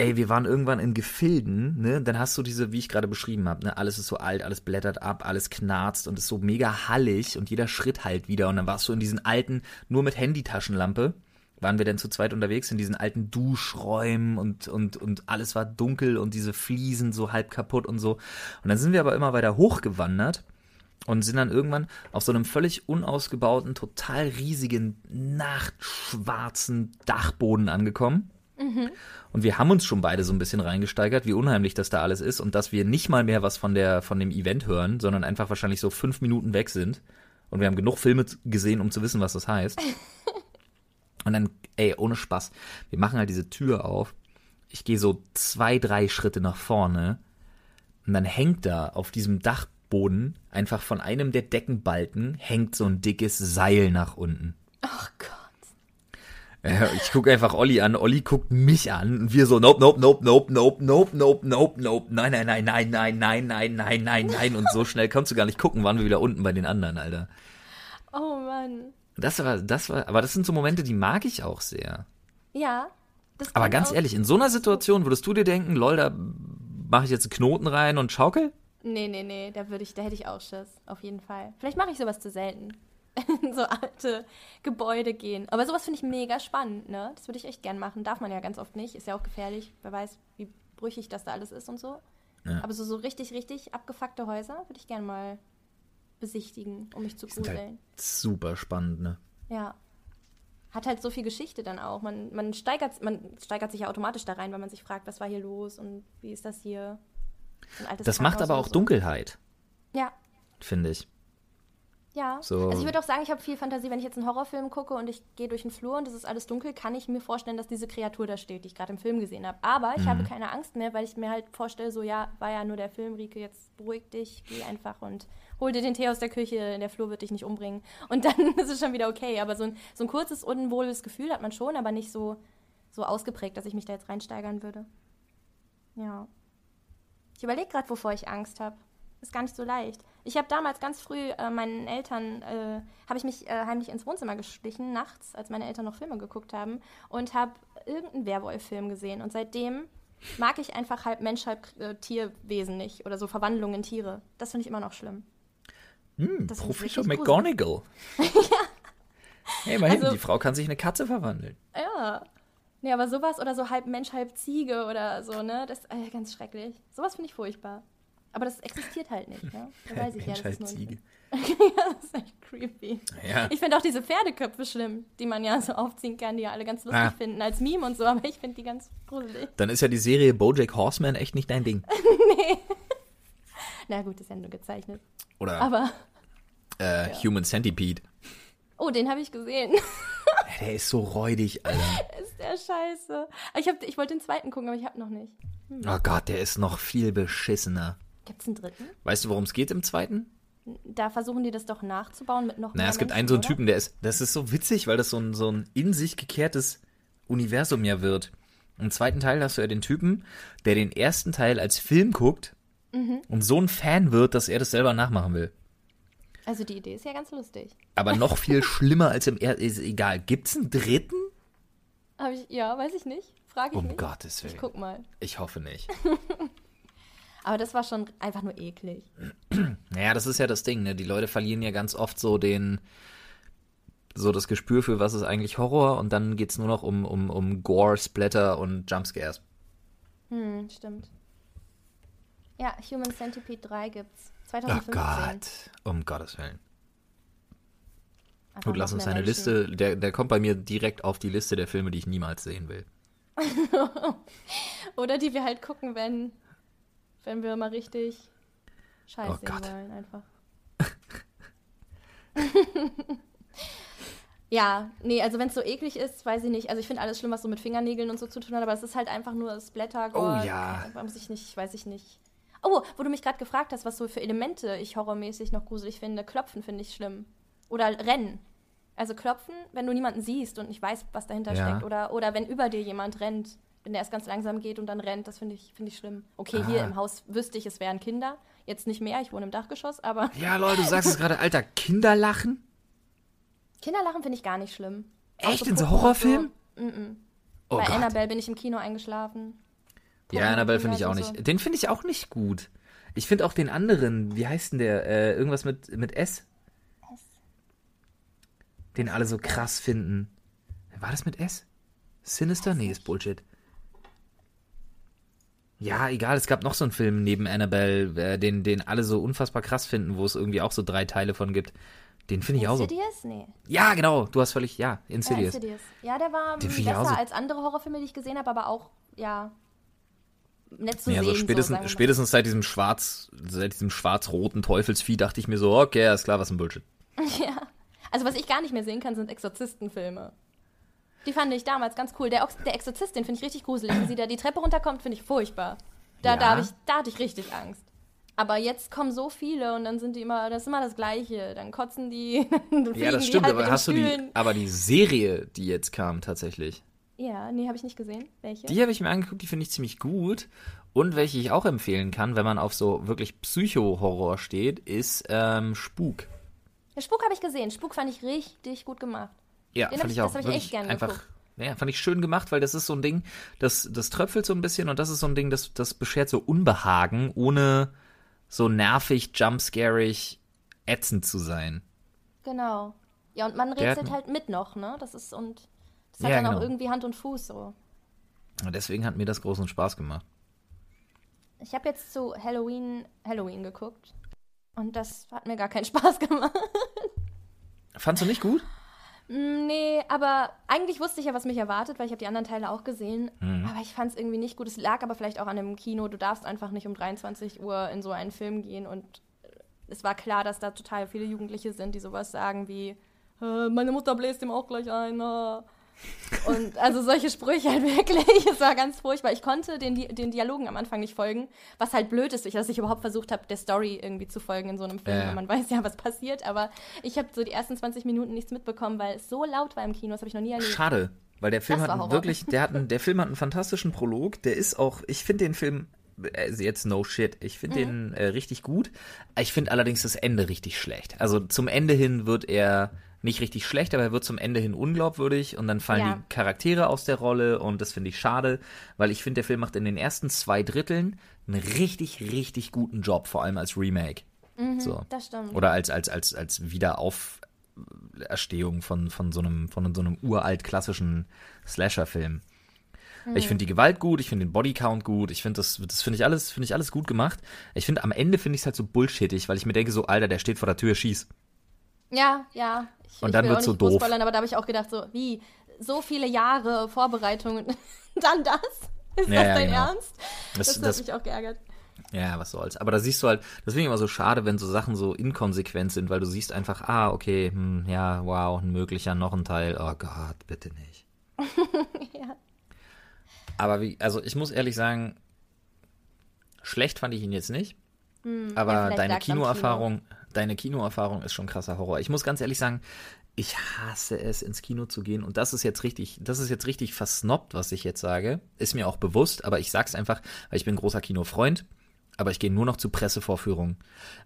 ey, wir waren irgendwann in Gefilden, ne? Dann hast du diese, wie ich gerade beschrieben habe, ne? Alles ist so alt, alles blättert ab, alles knarzt und ist so mega hallig und jeder Schritt halt wieder. Und dann warst du in diesen alten, nur mit Handytaschenlampe, waren wir dann zu zweit unterwegs in diesen alten Duschräumen und, und, und alles war dunkel und diese Fliesen so halb kaputt und so. Und dann sind wir aber immer weiter hochgewandert und sind dann irgendwann auf so einem völlig unausgebauten, total riesigen, nachtschwarzen Dachboden angekommen. Und wir haben uns schon beide so ein bisschen reingesteigert, wie unheimlich das da alles ist und dass wir nicht mal mehr was von der von dem Event hören, sondern einfach wahrscheinlich so fünf Minuten weg sind. Und wir haben genug Filme gesehen, um zu wissen, was das heißt. Und dann, ey, ohne Spaß, wir machen halt diese Tür auf. Ich gehe so zwei, drei Schritte nach vorne und dann hängt da auf diesem Dachboden einfach von einem der Deckenbalken hängt so ein dickes Seil nach unten. Ach Gott. Äh, Ich gucke einfach Olli an, Olli guckt mich an und wir so, nope, nope, nope, nope, nope, nope, nope, nope, nope, nein, nein, nein, nein, nein, nein, nein, nein, nein, nein. Und so schnell konntest du gar nicht gucken, waren wir wieder unten bei den anderen, Alter. Oh Mann. Das war, das war, aber das sind so Momente, die mag ich auch sehr. Ja. Aber ganz ehrlich, in so einer Situation würdest du dir denken, lol, da mache ich jetzt einen Knoten rein und schaukel? Nee, nee, nee, da würde ich, da hätte ich auch Schiss, auf jeden Fall. Vielleicht mache ich sowas zu selten. In so alte Gebäude gehen. Aber sowas finde ich mega spannend, ne? Das würde ich echt gern machen. Darf man ja ganz oft nicht. Ist ja auch gefährlich. Wer weiß, wie brüchig das da alles ist und so. Ja. Aber so, so richtig, richtig abgefuckte Häuser würde ich gern mal besichtigen, um mich zu Die sind gruseln. halt super spannend, ne? Ja. Hat halt so viel Geschichte dann auch. Man, man, steigert, man steigert sich ja automatisch da rein, weil man sich fragt, was war hier los und wie ist das hier? Das macht aber Krankenhaus auch so. Dunkelheit, Ja, finde ich. Ja. So. Also ich würde auch sagen, ich habe viel Fantasie, wenn ich jetzt einen Horrorfilm gucke und ich gehe durch den Flur und es ist alles dunkel, kann ich mir vorstellen, dass diese Kreatur da steht, die ich gerade im Film gesehen habe. Aber ich Mhm. habe keine Angst mehr, weil ich mir halt vorstelle, so ja, war ja nur der Film, Rike, jetzt beruhig dich, geh einfach und hol dir den Tee aus der Küche, der Flur wird dich nicht umbringen. Und dann ist es schon wieder okay. Aber so ein, so ein kurzes, unwohles Gefühl hat man schon, aber nicht so, so ausgeprägt, dass ich mich da jetzt reinsteigern würde. Ja. Ich überlege gerade, wovor ich Angst habe. Ist gar nicht so leicht. Ich habe damals ganz früh äh, meinen Eltern, äh, habe ich mich äh, heimlich ins Wohnzimmer geschlichen, nachts, als meine Eltern noch Filme geguckt haben, und habe irgendeinen Werwolf-Film gesehen. Und seitdem mag ich einfach halb Mensch, halb äh, Tierwesen nicht oder so Verwandlungen in Tiere. Das finde ich immer noch schlimm. Hm, Das Professor McGonagall. Hey, immerhin, Also- die Frau kann sich in eine Katze verwandeln. Ja. Nee, aber sowas oder so halb Mensch, halb Ziege oder so, ne? Das ist äh, ganz schrecklich. Sowas finde ich furchtbar. Aber das existiert halt nicht, ne? Da weiß ich ja, das ist Ziege. ja, das ist echt creepy. Ja. Ich finde auch diese Pferdeköpfe schlimm, die man ja so aufziehen kann, die ja alle ganz lustig Ah. finden als Meme und so, aber ich finde die ganz gruselig. Dann ist ja die Serie Bojack Horseman echt nicht dein Ding. Na gut, ist ja nur gezeichnet. Oder Aber, äh, Human Centipede. oh, den habe ich gesehen. Der ist so räudig, Alter. ist der scheiße. Ich, hab, ich wollte den zweiten gucken, aber ich habe noch nicht. Oh Gott, der ist noch viel beschissener. Gibt's einen dritten? Weißt du, worum es geht im zweiten? Da versuchen die das doch nachzubauen mit noch Naja, es gibt Menschen, einen so einen oder? Typen, der ist, das ist so witzig, weil das so ein, so ein in sich gekehrtes Universum ja wird. Im zweiten Teil hast du ja den Typen, der den ersten Teil als Film guckt Mhm. und so ein Fan wird, dass er das selber nachmachen will. Also die Idee ist ja ganz lustig. Aber noch viel schlimmer als im ersten, ist egal. Gibt's einen dritten? Hab ich, ja, weiß ich nicht. Frage ich Um nicht. Gottes Ich Willen. guck mal. Ich hoffe nicht. Aber das war schon einfach nur eklig. Naja, das ist ja das Ding, ne? Die Leute verlieren ja ganz oft so den, so das Gespür für was ist eigentlich Horror und dann geht's nur noch um, um, um Gore, Splatter und Jumpscares. Hm, stimmt. Ja, Human Centipede 3 gibt's. Oh 2015. Gott, um Gottes Willen. Gut, lass uns eine. Liste, der, der kommt bei mir direkt auf die Liste der Filme, die ich niemals sehen will. Oder die wir halt gucken, wenn, wenn wir mal richtig Scheiß Oh wollen, einfach. ja, nee, also wenn es so eklig ist, weiß ich nicht. Also ich finde alles schlimm, was so mit Fingernägeln und so zu tun hat, aber es ist halt einfach nur Splatter. Oh ja. Weiß ich nicht, weiß ich nicht. Oh, wo du mich gerade gefragt hast, was so für Elemente ich horrormäßig noch gruselig finde. Klopfen finde ich schlimm. Oder Rennen. Also klopfen, wenn du niemanden siehst und nicht weißt, was dahinter Ja. steckt. Oder, oder wenn über dir jemand rennt, wenn der erst ganz langsam geht und dann rennt, das finde ich, finde ich schlimm. Okay, hier Ah. im Haus wüsste ich, es wären Kinder. Jetzt nicht mehr, ich wohne im Dachgeschoss, aber Ja, Leute, du sagst es gerade, Alter, Kinderlachen? Kinderlachen finde ich gar nicht schlimm. Echt? Auch In so Puppen und Horrorfilmen? Mm-mm. Oh Bei Gott. Annabelle bin ich im Kino eingeschlafen. Ja, Annabelle finde ich auch Puppen nicht. Den finde ich auch nicht gut. Ich finde auch den anderen, wie heißt denn der? Äh, irgendwas mit, mit S? Den alle so krass finden. War das mit S? Sinister? Nee, ist Bullshit. Ja, egal, es gab noch so einen Film neben Annabelle, äh, den, den alle so unfassbar krass finden, wo es irgendwie auch so drei Teile von gibt. Den finde ich auch so. Insidious? Nee. Ja, genau, du hast völlig, ja, Ja, Insidious. Insidious. Ja, der war Den auch besser so- als andere Horrorfilme, die ich gesehen habe, aber auch, ja, nett zu Ja, sehen. so so, spätestens, mal. spätestens seit diesem schwarz, seit diesem schwarz-roten Teufelsvieh dachte ich mir so, okay, ist klar, was ein Bullshit. Ja. Also was ich gar nicht mehr sehen kann, sind Exorzistenfilme. Die fand ich damals ganz cool. Der, Ox der Exorzist, den finde ich richtig gruselig. Wie sie da die Treppe runterkommt, finde ich furchtbar. Da, Ja. da, ich, da hatte ich richtig Angst. Aber jetzt kommen so viele und dann sind die immer, das ist immer das Gleiche. Dann kotzen die, dann Ja, das die stimmt, halt aber hast du die, Stühlen. aber die Serie, die jetzt kam tatsächlich, Ja, nee, habe ich nicht gesehen. Welche? die habe ich mir angeguckt, die finde ich ziemlich gut. Und welche ich auch empfehlen kann, wenn man auf so wirklich Psycho-Horror steht, ist ähm, Spuk. Der Spuk habe ich gesehen. Spuk fand ich richtig gut gemacht. Ja, Den fand ich- ich auch. das ich echt gern einfach, geguckt. ja, fand ich schön gemacht, weil das ist so ein Ding, das, das tröpfelt so ein bisschen und das ist so ein Ding, das, das beschert so Unbehagen, ohne so nervig, jumpscarig, ätzend zu sein. Genau. Ja, und man rätselt halt mit noch, ne? Das ist und das Ja, hat dann auch genau. irgendwie Hand und Fuß so. Und deswegen hat mir das großen Spaß gemacht. Ich habe jetzt zu Halloween Halloween geguckt und das hat mir gar keinen Spaß gemacht. Fandst du nicht gut? Mm, nee, aber eigentlich wusste ich ja, was mich erwartet, weil ich habe die anderen Teile auch gesehen. Mhm. Aber ich fand es irgendwie nicht gut. Es lag aber vielleicht auch an dem Kino. Du darfst einfach nicht um 23 Uhr in so einen Film gehen und es war klar, dass da total viele Jugendliche sind, die sowas sagen wie äh, meine Mutter bläst ihm auch gleich ein. Äh." Und also solche Sprüche halt wirklich. Es war ganz furchtbar. Ich konnte den, den Dialogen am Anfang nicht folgen, was halt blöd ist, dass ich überhaupt versucht habe, der Story irgendwie zu folgen in so einem Film. Weil Man weiß ja, was passiert, aber ich habe so die ersten 20 Minuten nichts mitbekommen, weil es so laut war im Kino. Das habe ich noch nie erlebt. Schade, weil der Film hat wirklich, der hat einen, der Film hat einen fantastischen Prolog. Der ist auch, ich finde den Film also jetzt no shit. Ich finde den äh, richtig gut. Ich finde allerdings das Ende richtig schlecht. Also zum Ende hin wird er nicht richtig schlecht, aber er wird zum Ende hin unglaubwürdig und dann fallen Ja. die Charaktere aus der Rolle und das finde ich schade, weil ich finde, der Film macht in den ersten zwei Dritteln einen richtig, richtig guten Job, vor allem als Remake. so. das stimmt. Oder als, als, als, als Wiederauferstehung von, von, so einem, von so einem uralt klassischen Slasher-Film. Ich finde die Gewalt gut, ich finde den Bodycount gut, ich finde das, das finde ich alles, finde ich alles gut gemacht. Ich finde am Ende finde ich es halt so bullshittig, weil ich mir denke so, Alter, der steht vor der Tür, schieß. Ja, ja. Ich, Und dann ich wird's auch so doof. Spoilern, aber da habe ich auch gedacht, so, wie, so viele Jahre Vorbereitungen, dann das? Ist Ja, das ja, dein genau. Ernst? Das, Das, das, hat mich auch geärgert. Ja, was soll's. Aber da siehst du halt, das finde ich immer so schade, wenn so Sachen so inkonsequent sind, weil du siehst einfach, ah, okay, hm, ja, wow, ein möglicher noch ein Teil. Oh Gott, bitte nicht. Ja. Aber wie, also ich muss ehrlich sagen, schlecht fand ich ihn jetzt nicht. Hm, aber ja, deine Kinoerfahrung, deine Kinoerfahrung ist schon krasser Horror. Ich muss ganz ehrlich sagen, ich hasse es, ins Kino zu gehen. Und das ist jetzt richtig, das ist jetzt richtig versnobbt, was ich jetzt sage. Ist mir auch bewusst, aber ich sag's einfach, weil ich bin großer Kinofreund. Aber ich gehe nur noch zu Pressevorführungen.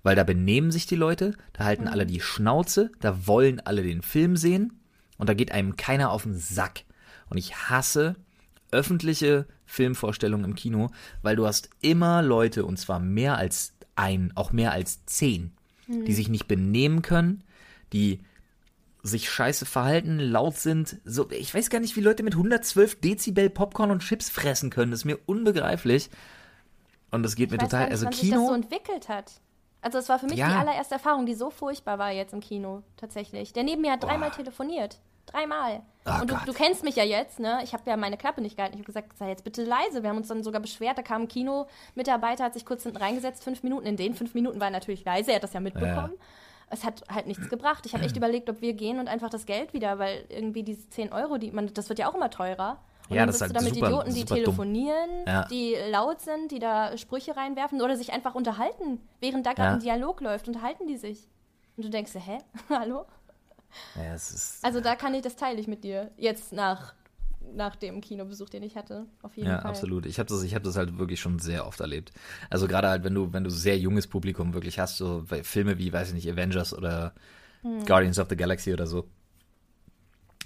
Weil da benehmen sich die Leute, da halten alle die Schnauze, da wollen alle den Film sehen und da geht einem keiner auf den Sack. Und ich hasse öffentliche Filmvorstellungen im Kino, weil du hast immer Leute, und zwar mehr als ein, auch mehr als zehn, die sich nicht benehmen können, die sich scheiße verhalten, laut sind. So, ich weiß gar nicht, wie Leute mit 112 Dezibel Popcorn und Chips fressen können. Das ist mir unbegreiflich. Und das geht Ich mir total. nicht, Also wann sich das Kino. so entwickelt hat. Also es war für mich Ja. die allererste Erfahrung, die so furchtbar war jetzt im Kino, tatsächlich. Der neben mir hat dreimal Boah. telefoniert. Dreimal. Oh und du, du kennst mich ja jetzt, ne? Ich habe ja meine Klappe nicht gehalten. Ich habe gesagt, sei jetzt bitte leise. Wir haben uns dann sogar beschwert. Da kam ein Kino-Mitarbeiter, hat sich kurz hinten reingesetzt, fünf Minuten. In den fünf Minuten war er natürlich leise. Er hat das ja mitbekommen. Es hat halt nichts gebracht. Ich habe echt überlegt, ob wir gehen und einfach das Geld wieder, weil irgendwie diese 10 Euro, die man, das wird ja auch immer teurer. Und Ja, das ist halt du da mit super- Idioten, die telefonieren, Ja. die laut sind, die da Sprüche reinwerfen oder sich einfach unterhalten. Während da gerade Ja. ein Dialog läuft, unterhalten die sich. Und du denkst, hä? Hallo? Ja, ist, Also da kann ich, das teile ich mit dir. Jetzt nach, nach dem Kinobesuch, den ich hatte. Auf jeden ja, Fall. absolut. Ich habe das, ich habe das halt wirklich schon sehr oft erlebt. Also gerade halt, wenn du, wenn du sehr junges Publikum wirklich hast, so Filme wie, weiß ich nicht, Avengers oder Hm. Guardians of the Galaxy oder so,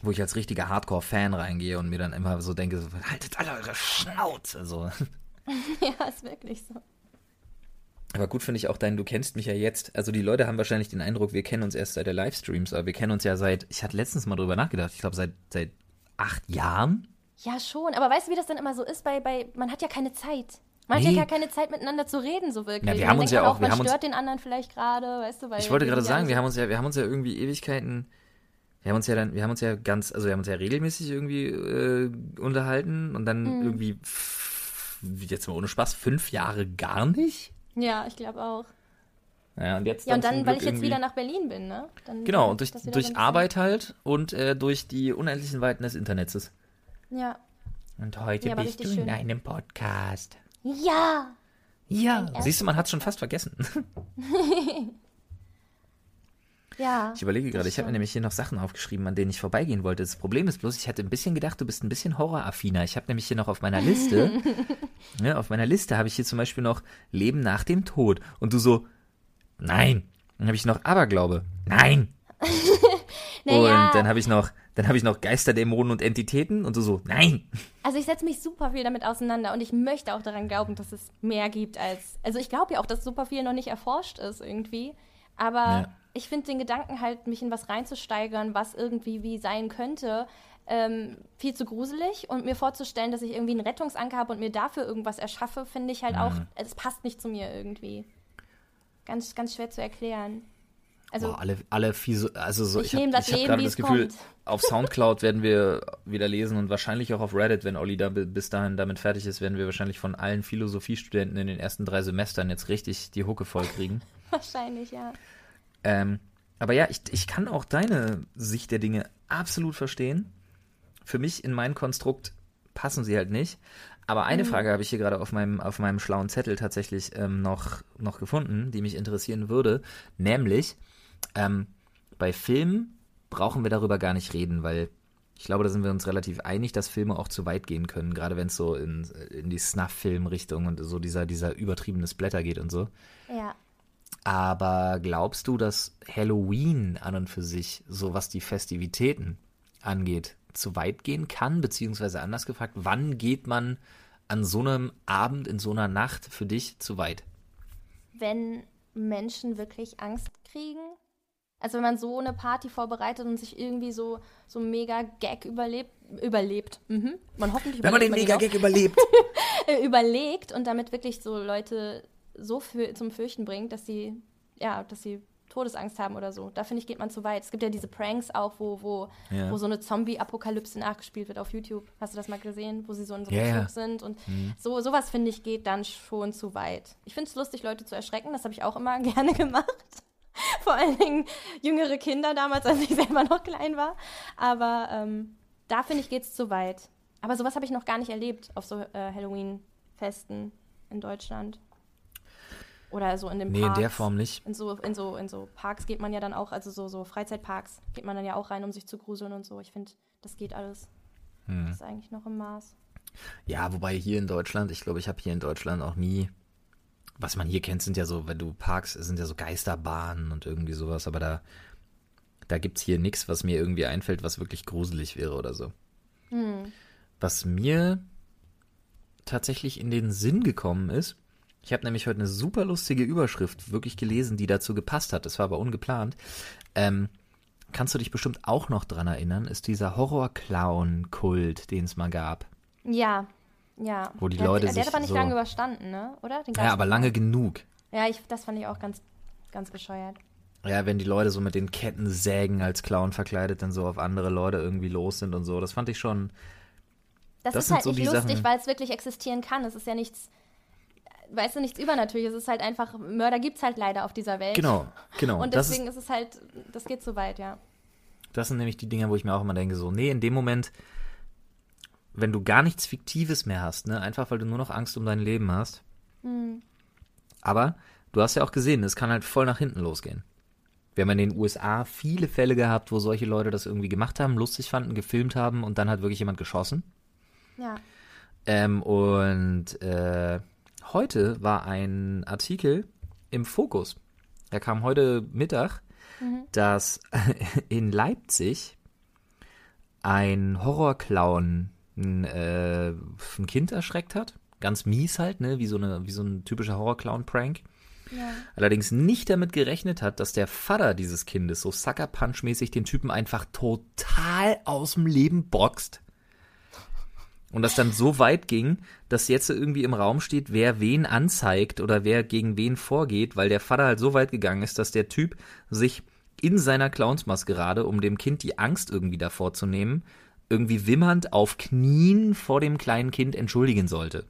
wo ich als richtiger Hardcore-Fan reingehe und mir dann immer so denke, so, haltet alle eure Schnauze. So. ja, ist wirklich so. Aber gut finde ich auch dein, du kennst mich ja jetzt. Also die Leute haben wahrscheinlich den Eindruck, wir kennen uns erst seit der Livestreams, aber wir kennen uns ja seit, ich hatte letztens mal drüber nachgedacht, ich glaube seit, seit acht Jahren. Ja, schon. Aber weißt du, wie das dann immer so ist? Bei, bei, man hat ja keine Zeit. Man hat Nee. ja gar keine Zeit, miteinander zu reden, so wirklich. Ja, wir Und haben uns ja man auch- wir man haben uns- stört den anderen vielleicht gerade, weißt du, weil Ich wollte gerade sagen, wir haben uns ja, wir haben uns ja irgendwie Ewigkeiten, wir haben uns ja dann, wir haben uns ja ganz, also wir haben uns ja regelmäßig irgendwie äh, unterhalten und dann Mhm. irgendwie, jetzt mal ohne Spaß, fünf Jahre gar nicht. Ja, ich glaube auch. Ja, und jetzt Ja, und zum dann, weil ich jetzt wieder nach Berlin bin, ne? Dann Genau, und durch, durch Arbeit halt und äh, durch die unendlichen Weiten des Internets. Ja. Und heute Ja, bist du richtig in schön. einem Podcast. Ja! Ja, siehst du, man hat schon fast vergessen. Ja. Ich überlege gerade, ich habe mir nämlich hier noch Sachen aufgeschrieben, an denen ich vorbeigehen wollte. Das Problem ist bloß, ich hatte ein bisschen gedacht, du bist ein bisschen horroraffiner. Ich habe nämlich hier noch auf meiner Liste, ne, auf meiner Liste habe ich hier zum Beispiel noch Leben nach dem Tod. Und du so, nein. Dann habe ich noch Aberglaube. Nein. Naja, Und dann habe ich noch, dann habe ich noch Geister, Dämonen und Entitäten und du so, nein. also ich setze mich super viel damit auseinander und ich möchte auch daran glauben, dass es mehr gibt als. Also ich glaube ja auch, dass super viel noch nicht erforscht ist irgendwie. Aber Ja. Ich finde den Gedanken halt, mich in was reinzusteigern, was irgendwie wie sein könnte, ähm, viel zu gruselig. Und mir vorzustellen, dass ich irgendwie einen Rettungsanker habe und mir dafür irgendwas erschaffe, finde ich halt auch, Mhm. es passt nicht zu mir irgendwie. Ganz, ganz schwer zu erklären. Also, Boah, alle, alle fiese, also so, Ich ich, habe nehme das ich hab Leben, gerade das es Gefühl, kommt. auf Soundcloud werden wir wieder lesen und wahrscheinlich auch auf Reddit, wenn Olli da bi- bis dahin damit fertig ist, werden wir wahrscheinlich von allen Philosophiestudenten in den ersten drei Semestern jetzt richtig die Hucke voll kriegen. wahrscheinlich, ja. Ähm, aber ja, ich, ich kann auch deine Sicht der Dinge absolut verstehen. Für mich in mein Konstrukt passen sie halt nicht. Aber eine Frage habe ich hier gerade auf meinem, auf meinem schlauen Zettel tatsächlich ähm, noch, noch gefunden, die mich interessieren würde. Nämlich, ähm, bei Filmen brauchen wir darüber gar nicht reden, weil ich glaube, da sind wir uns relativ einig, dass Filme auch zu weit gehen können, gerade wenn es so in, in die Snuff-Film-Richtung und so dieser, dieser übertriebene Splatter geht und so. Ja. Aber glaubst du, dass Halloween an und für sich, so was die Festivitäten angeht, zu weit gehen kann? Beziehungsweise anders gefragt, wann geht man an so einem Abend, in so einer Nacht für dich zu weit? wenn Menschen wirklich Angst kriegen? Also wenn man so eine Party vorbereitet und sich irgendwie so, so mega Gag überlebt, überlebt, mhm. man hoffentlich Wenn man den mega Gag überlebt. äh, überlegt und damit wirklich so Leute so für, zum Fürchten bringt, dass sie, ja, dass sie Todesangst haben oder so. Da finde ich, geht man zu weit. Es gibt ja diese Pranks auch, wo, wo, Ja. wo so eine Zombie-Apokalypse nachgespielt wird auf YouTube. Hast du das mal gesehen? Wo sie so in so einem ja. Zug sind. Und so, sowas, finde ich, geht dann schon zu weit. Ich finde es lustig, Leute zu erschrecken. Das habe ich auch immer gerne gemacht. Vor allen Dingen jüngere Kinder damals, als ich selber noch klein war. Aber ähm, da, finde ich, geht es zu weit. Aber sowas habe ich noch gar nicht erlebt auf so äh, Halloween-Festen in Deutschland. Oder so in den Nee, in Parks. der Form nicht. In so, in, so, in so Parks geht man ja dann auch, also so, so Freizeitparks geht man dann ja auch rein, um sich zu gruseln und so. Ich finde, das geht alles. Hm. Das ist eigentlich noch im Maß. Ja, wobei hier in Deutschland, ich glaube, ich habe hier in Deutschland auch nie, was man hier kennt, sind ja so, wenn du parkst, sind ja so Geisterbahnen und irgendwie sowas, aber da, da gibt's hier nichts, was mir irgendwie einfällt, was wirklich gruselig wäre oder so. Hm. Was mir tatsächlich in den Sinn gekommen ist, ich habe nämlich heute eine super lustige Überschrift wirklich gelesen, die dazu gepasst hat. Das war aber ungeplant. Ähm, kannst du dich bestimmt auch noch dran erinnern, ist dieser Horror-Clown-Kult, den es mal gab. Ja, ja. Wo die der, Leute der sich hat aber nicht so- lange überstanden, ne? Oder? Ja, aber lange genug. Ja, ich, das fand ich auch ganz, ganz bescheuert. Ja, wenn die Leute so mit den Kettensägen als Clown verkleidet dann so auf andere Leute irgendwie los sind und so. Das fand ich schon. Das, Das ist halt so nicht lustig, weil es wirklich existieren kann. Es ist ja nichts, weißt du, nichts Übernatürliches. Es ist halt einfach, Mörder gibt es halt leider auf dieser Welt. Genau, genau. Und deswegen ist, ist, es halt, das geht zu weit, ja. das sind nämlich die Dinge, wo ich mir auch immer denke, so, nee, in dem Moment, wenn du gar nichts Fiktives mehr hast, ne, einfach weil du nur noch Angst um dein Leben hast. Hm. Aber du hast ja auch gesehen, es kann halt voll nach hinten losgehen. Wir haben in den USA viele Fälle gehabt, wo solche Leute das irgendwie gemacht haben, lustig fanden, gefilmt haben und dann hat wirklich jemand geschossen. Ja. Ähm, und äh, heute war ein Artikel im Fokus. Der kam heute Mittag, dass in Leipzig ein Horrorclown ein, äh, ein Kind erschreckt hat. Ganz mies halt, ne? Wie so, eine, wie so ein typischer Horrorclown-Prank. ja. Allerdings nicht damit gerechnet hat, dass der Vater dieses Kindes so Sucker Punch-mäßig den Typen einfach total aus dem Leben boxt. Und das dann so weit ging, dass jetzt irgendwie im Raum steht, wer wen anzeigt oder wer gegen wen vorgeht, weil der Vater halt so weit gegangen ist, dass der Typ sich in seiner Clownsmaskerade, um dem Kind die Angst irgendwie davor zu nehmen, irgendwie wimmernd auf Knien vor dem kleinen Kind entschuldigen sollte.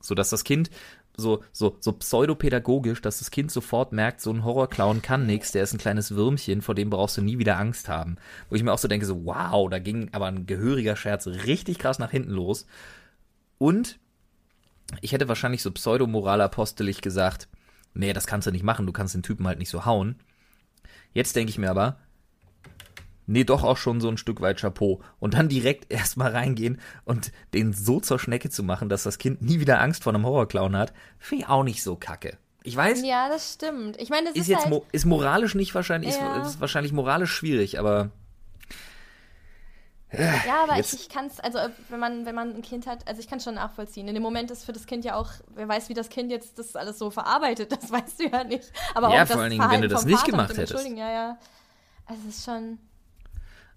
So dass das Kind so, so, so pseudopädagogisch, dass das Kind sofort merkt, so ein Horrorclown kann nichts, der ist ein kleines Würmchen, vor dem brauchst du nie wieder Angst haben. Wo ich mir auch so denke, so, wow, da ging aber ein gehöriger Scherz richtig krass nach hinten los. Und ich hätte wahrscheinlich so pseudomoralapostelig gesagt, nee, das kannst du nicht machen, du kannst den Typen halt nicht so hauen. Jetzt denke ich mir aber, nee, doch auch schon so ein Stück weit Chapeau. Und dann direkt erstmal reingehen und den so zur Schnecke zu machen, dass das Kind nie wieder Angst vor einem Horrorclown hat, finde ich auch nicht so kacke. Ich weiß, Ja, das stimmt. Ich meine, das ist, ist, jetzt halt, mo ist moralisch nicht wahrscheinlich, Ja. ist, ist wahrscheinlich moralisch schwierig, aber Ja, aber Jetzt- ich, ich kann es, also äh, wenn man, wenn man ein Kind hat, also ich kann es schon nachvollziehen. In dem Moment ist für das Kind ja auch, wer weiß, wie das Kind jetzt das alles so verarbeitet, das weißt du ja nicht. Aber Ja, auch vor das allen Dingen, wenn du das nicht Vater gemacht hättest. Ja, ja. Also es ist schon,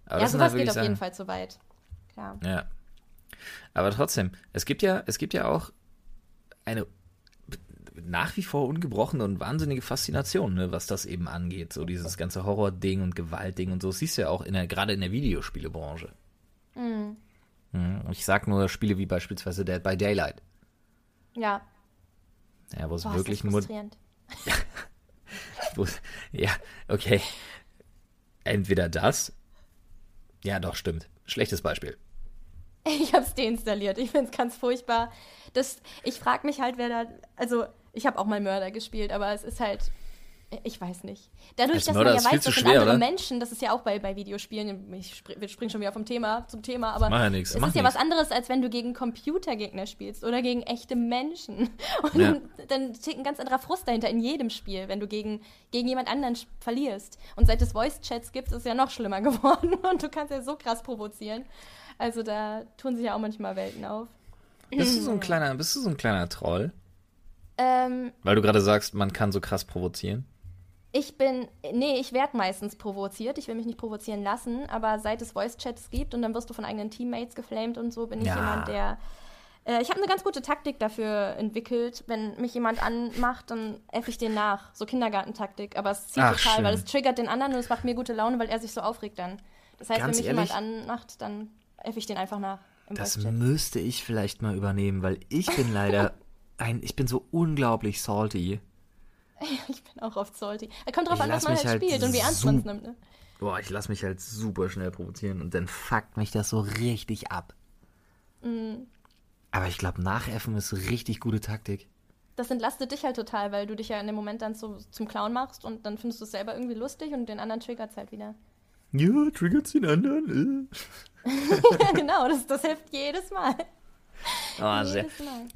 aber ja, sowas geht auf jeden. Fall zu weit. Klar. Ja. Aber trotzdem, es gibt ja, es gibt ja auch eine nach wie vor ungebrochene und wahnsinnige Faszination, ne, was das eben angeht. So dieses ganze Horror-Ding und Gewalt-Ding und so. Das siehst du ja auch in der, gerade in der Videospielebranche. Mhm. Mhm. Ich sag nur Spiele wie beispielsweise Dead by Daylight. Ja, Ja, wo es Boah, wirklich nur. ja, okay. Entweder das. Ja, doch, stimmt. Schlechtes Beispiel. Ich habe es deinstalliert. Ich finde es ganz furchtbar. Das, ich frage mich halt, wer da. Also, ich habe auch mal Mörder gespielt, aber es ist halt. Ich weiß nicht. Dadurch, dass Mörder man ja weiß, das sind schwer, andere oder? Menschen, das ist ja auch bei, bei Videospielen, ich spring, wir springen schon wieder vom Thema zum Thema, aber ja nix, es ist ja nix. was anderes, als wenn du gegen Computergegner spielst oder gegen echte Menschen. Und Ja. dann steht ein ganz anderer Frust dahinter in jedem Spiel, wenn du gegen, gegen jemand anderen verlierst. Und seit es Voice-Chats gibt, ist es ja noch schlimmer geworden und du kannst ja so krass provozieren. Also da tun sich ja auch manchmal Welten auf. Bist du so ein kleiner, bist du so ein kleiner Troll? Ähm, Weil du gerade sagst, man kann so krass provozieren. Ich bin, nee, ich werde meistens provoziert. Ich will mich nicht provozieren lassen, aber seit es Voice-Chats gibt und dann wirst du von eigenen Teammates geflamed und so, bin ich Ja. jemand, der. Äh, ich habe eine ganz gute Taktik dafür entwickelt. Wenn mich jemand anmacht, dann F ich den nach. So Kindergartentaktik. Aber es zieht Ach, total, schön. weil es triggert den anderen und es macht mir gute Laune, weil er sich so aufregt dann. Das heißt, Ganz wenn mich ehrlich? jemand anmacht, dann F ich den einfach nach. Das müsste ich vielleicht mal übernehmen, weil ich bin leider ein, ich bin so unglaublich salty. Ich bin auch oft salty. Er kommt drauf Ich an, was lass man halt halt spielt und wie ernst man es nimmt. Ne? Boah, ich lasse mich halt super schnell provozieren und dann fuckt mich das so richtig ab. Mhm. Aber ich glaube, nachäffen ist richtig gute Taktik. Das entlastet dich halt total, weil du dich ja in dem Moment dann so zum Clown machst und dann findest du es selber irgendwie lustig und den anderen triggert es halt wieder. Ja, triggert's den anderen. Ja, genau, das, das hilft jedes Mal. Ah, sehr.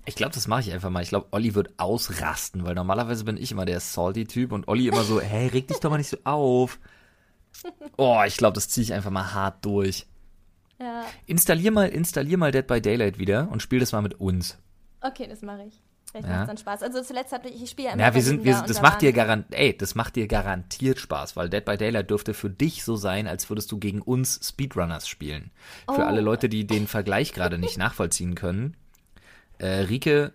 Ich glaube, das mache ich einfach mal. Ich glaube, Olli wird ausrasten, weil normalerweise bin ich immer der salty-Typ und Olli immer so, hey, reg dich doch mal nicht so auf. Oh, ich glaube, das ziehe ich einfach mal hart durch. Ja, Installier mal, installier mal Dead by Daylight wieder und spiel das mal mit uns. okay, das mache ich. Vielleicht Ja. macht dann Spaß. Also zuletzt hatte ich, ich spiele ja immer Ja, wir sind, wir, und das da macht dir waren- garant, ey, das macht dir garantiert Spaß, weil Dead by Daylight dürfte für dich so sein, als würdest du gegen uns Speedrunners spielen. Für Oh. alle Leute, die den Vergleich gerade nicht nachvollziehen können. Äh, Rike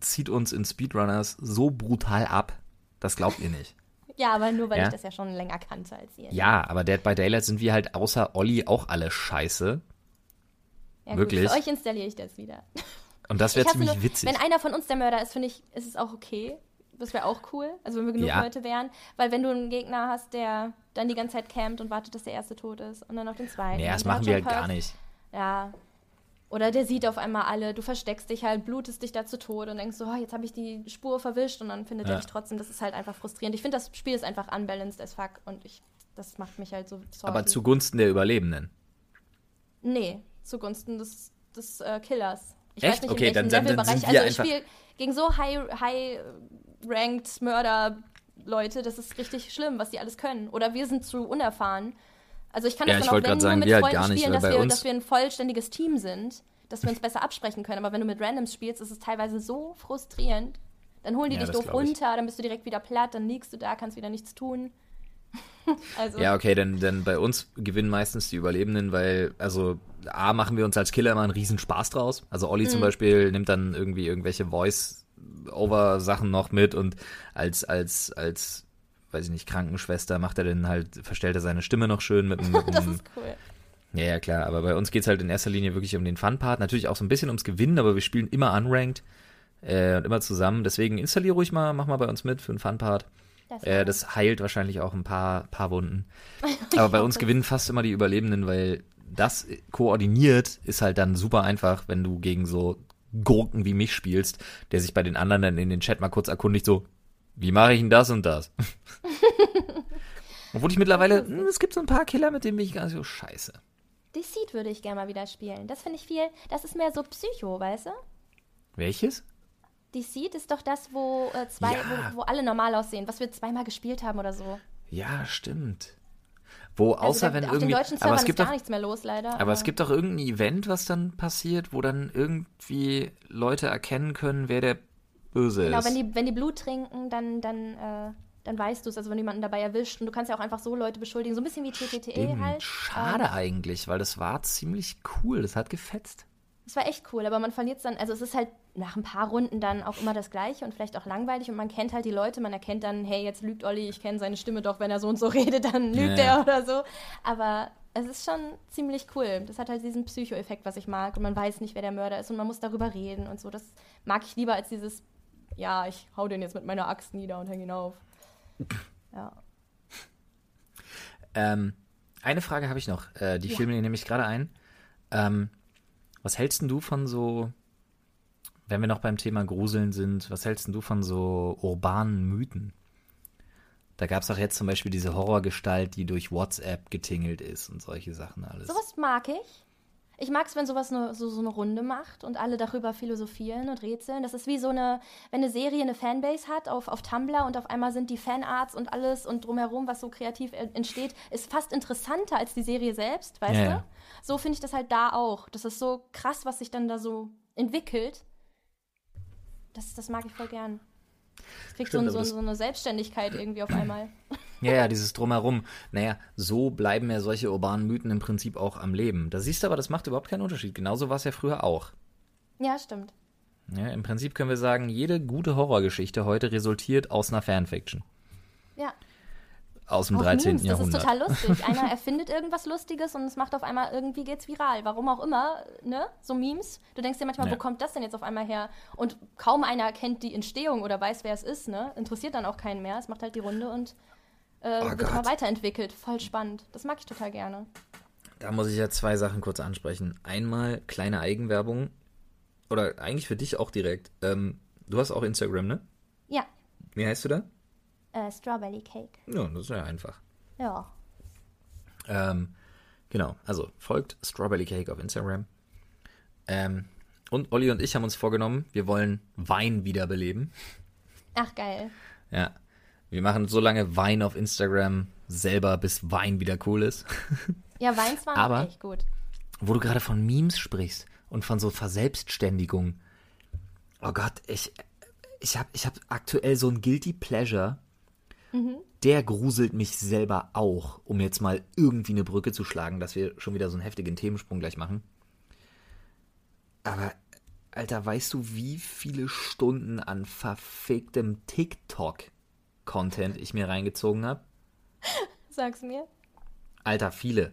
zieht uns in Speedrunners so brutal ab, das glaubt ihr nicht. Ja, aber nur, weil Ja. ich das ja schon länger kannte als ihr. Ja, aber Dead by Daylight sind wir halt außer Olli auch alle scheiße. Ja, gut, wirklich? Für euch installiere ich das wieder. Und das wäre ziemlich nur, witzig. Wenn einer von uns der Mörder ist, finde ich, ist es auch okay. Das wäre auch cool. Also wenn wir genug Ja. Leute wären. Weil wenn du einen Gegner hast, der dann die ganze Zeit campt und wartet, dass der erste tot ist und dann noch den zweiten. Nee, das machen wir halt gar nicht. Ja. Oder der sieht auf einmal alle, du versteckst dich halt, blutest dich da zu Tode und denkst so, oh, jetzt habe ich die Spur verwischt und dann findet Ja. er dich trotzdem. Das ist halt einfach frustrierend. Ich finde, das Spiel ist einfach unbalanced as fuck und ich, das macht mich halt so salty. Aber zugunsten der Überlebenden. Nee, zugunsten des, des äh, Killers. Ich Echt? weiß nicht, Okay, in dann- welchem dann- dann Levelbereich. sind wir also ich spiele gegen so high, high ranked Mörder-Leute, das ist richtig schlimm, was die alles können. Oder wir sind zu unerfahren. Also ich kann Ja, das ich dann auch wenn, sagen, mit wir halt Freunden nicht, spielen, dass wir, dass wir ein vollständiges Team sind, dass wir uns besser absprechen können. Aber wenn du mit Randoms spielst, ist es teilweise so frustrierend. Dann holen die Ja, dich doof runter, dann bist du direkt wieder platt, dann liegst du da, kannst wieder nichts tun. also, Ja, okay, denn, denn bei uns gewinnen meistens die Überlebenden, weil, also, A, machen wir uns als Killer immer einen riesen Spaß draus. Also Olli Mhm. zum Beispiel nimmt dann irgendwie irgendwelche Voice-Over-Sachen noch mit und als, als, als, weiß ich nicht, Krankenschwester macht er dann halt, verstellt er seine Stimme noch schön mit einem, das ist cool. Ja, ja, klar, aber bei uns geht's halt in erster Linie wirklich um den Fun-Part. Natürlich auch so ein bisschen ums Gewinnen, aber wir spielen immer unranked äh, und immer zusammen. Deswegen installier ruhig mal, mach mal bei uns mit für einen Fun-Part. Das Äh, das heilt wahrscheinlich auch ein paar, paar Wunden. Aber bei uns gewinnen fast immer die Überlebenden, weil das koordiniert ist halt dann super einfach, wenn du gegen so Gurken wie mich spielst, der sich bei den anderen dann in den Chat mal kurz erkundigt, so, wie mache ich denn das und das? Obwohl ich mittlerweile, es gibt so ein paar Killer, mit denen bin ich gar nicht so scheiße. Deceit würde ich gerne mal wieder spielen. Das finde ich viel, das ist mehr so Psycho, weißt du? Welches? Deceit ist doch das, wo äh, zwei, Ja. wo, wo alle normal aussehen, was wir zweimal gespielt haben oder so. Ja, stimmt. Wo, außer also wenn auf irgendwie. den deutschen aber Servern es ist gibt gar doch, nichts mehr los, leider. aber es gibt doch irgendein Event, was dann passiert, wo dann irgendwie Leute erkennen können, wer der Böse Genau, ist. wenn die, wenn die Blut trinken, dann, dann, äh, dann weißt du es, also wenn jemanden dabei erwischt. Und du kannst ja auch einfach so Leute beschuldigen, so ein bisschen wie TTTE halt. Schade Ähm, eigentlich, weil das war ziemlich cool. Das hat gefetzt. Es war echt cool, aber man verliert es dann, also es ist halt nach ein paar Runden dann auch immer das Gleiche und vielleicht auch langweilig und man kennt halt die Leute, man erkennt dann, hey, jetzt lügt Olli, ich kenne seine Stimme doch, wenn er so und so redet, dann lügt Ja. er oder so. Aber es ist schon ziemlich cool. Das hat halt diesen Psycho-Effekt, was ich mag und man weiß nicht, wer der Mörder ist und man muss darüber reden und so. Das mag ich lieber als dieses, ja, ich hau den jetzt mit meiner Axt nieder und häng ihn auf. Ja. Ähm, eine Frage habe ich noch. Äh, die Ja. fiel mir nämlich gerade ein. Ähm, was hältst du von so, wenn wir noch beim Thema Gruseln sind, was hältst du von so urbanen Mythen? Da gab es auch jetzt zum Beispiel diese Horrorgestalt, die durch WhatsApp getingelt ist und solche Sachen alles. Sowas mag ich. Ich mag es, wenn sowas nur so, so eine Runde macht und alle darüber philosophieren und rätseln. Das ist wie so eine, wenn eine Serie eine Fanbase hat auf, auf Tumblr und auf einmal sind die Fanarts und alles und drumherum, was so kreativ en- entsteht, ist fast interessanter als die Serie selbst, weißt Ja, du? So finde ich das halt da auch. Das ist so krass, was sich dann da so entwickelt. Das, das mag ich voll gern. Es kriegt Stimmt, so, so, das- so eine Selbstständigkeit irgendwie auf einmal. Ja, ja, dieses Drumherum. Naja, so bleiben ja solche urbanen Mythen im Prinzip auch am Leben. Da siehst du aber, das macht überhaupt keinen Unterschied. Genauso war es ja früher auch. Ja, stimmt. Ja, Im Prinzip können wir sagen, jede gute Horrorgeschichte heute resultiert aus einer Fanfiction. Ja. Aus dem Auch 13. Memes, das Jahrhundert. ist total lustig. Einer erfindet irgendwas Lustiges und es macht auf einmal irgendwie geht's viral. Warum auch immer, ne? So Memes. Du denkst dir manchmal, Ja. wo kommt das denn jetzt auf einmal her? Und kaum einer kennt die Entstehung oder weiß, wer es ist, ne? Interessiert dann auch keinen mehr. Es macht halt die Runde und äh, Oh wird immer weiterentwickelt. Voll spannend. Das mag ich total gerne. Da muss ich ja zwei Sachen kurz ansprechen. Einmal kleine Eigenwerbung. Oder eigentlich für dich auch direkt. Ähm, du hast auch Instagram, ne? Ja. Wie heißt du da? Äh, Strawberry Cake. Ja, das ist ja einfach. Ja. Ähm, genau, also folgt Strawberry Cake auf Instagram. Ähm, und Olli und ich haben uns vorgenommen, wir wollen Wein wiederbeleben. Ach, geil. Ja. Wir machen so lange Wein auf Instagram selber, bis Wein wieder cool ist. Ja, Weins waren Aber- echt gut. Wo du gerade von Memes sprichst und von so Verselbstständigung. Oh Gott, ich, ich habe ich hab aktuell so ein Guilty Pleasure. Der gruselt mich selber auch, um jetzt mal irgendwie eine Brücke zu schlagen, dass wir schon wieder so einen heftigen Themensprung gleich machen. Aber, Alter, weißt du, wie viele Stunden an verficktem TikTok-Content ich mir reingezogen habe? Sag's mir. Alter, viele.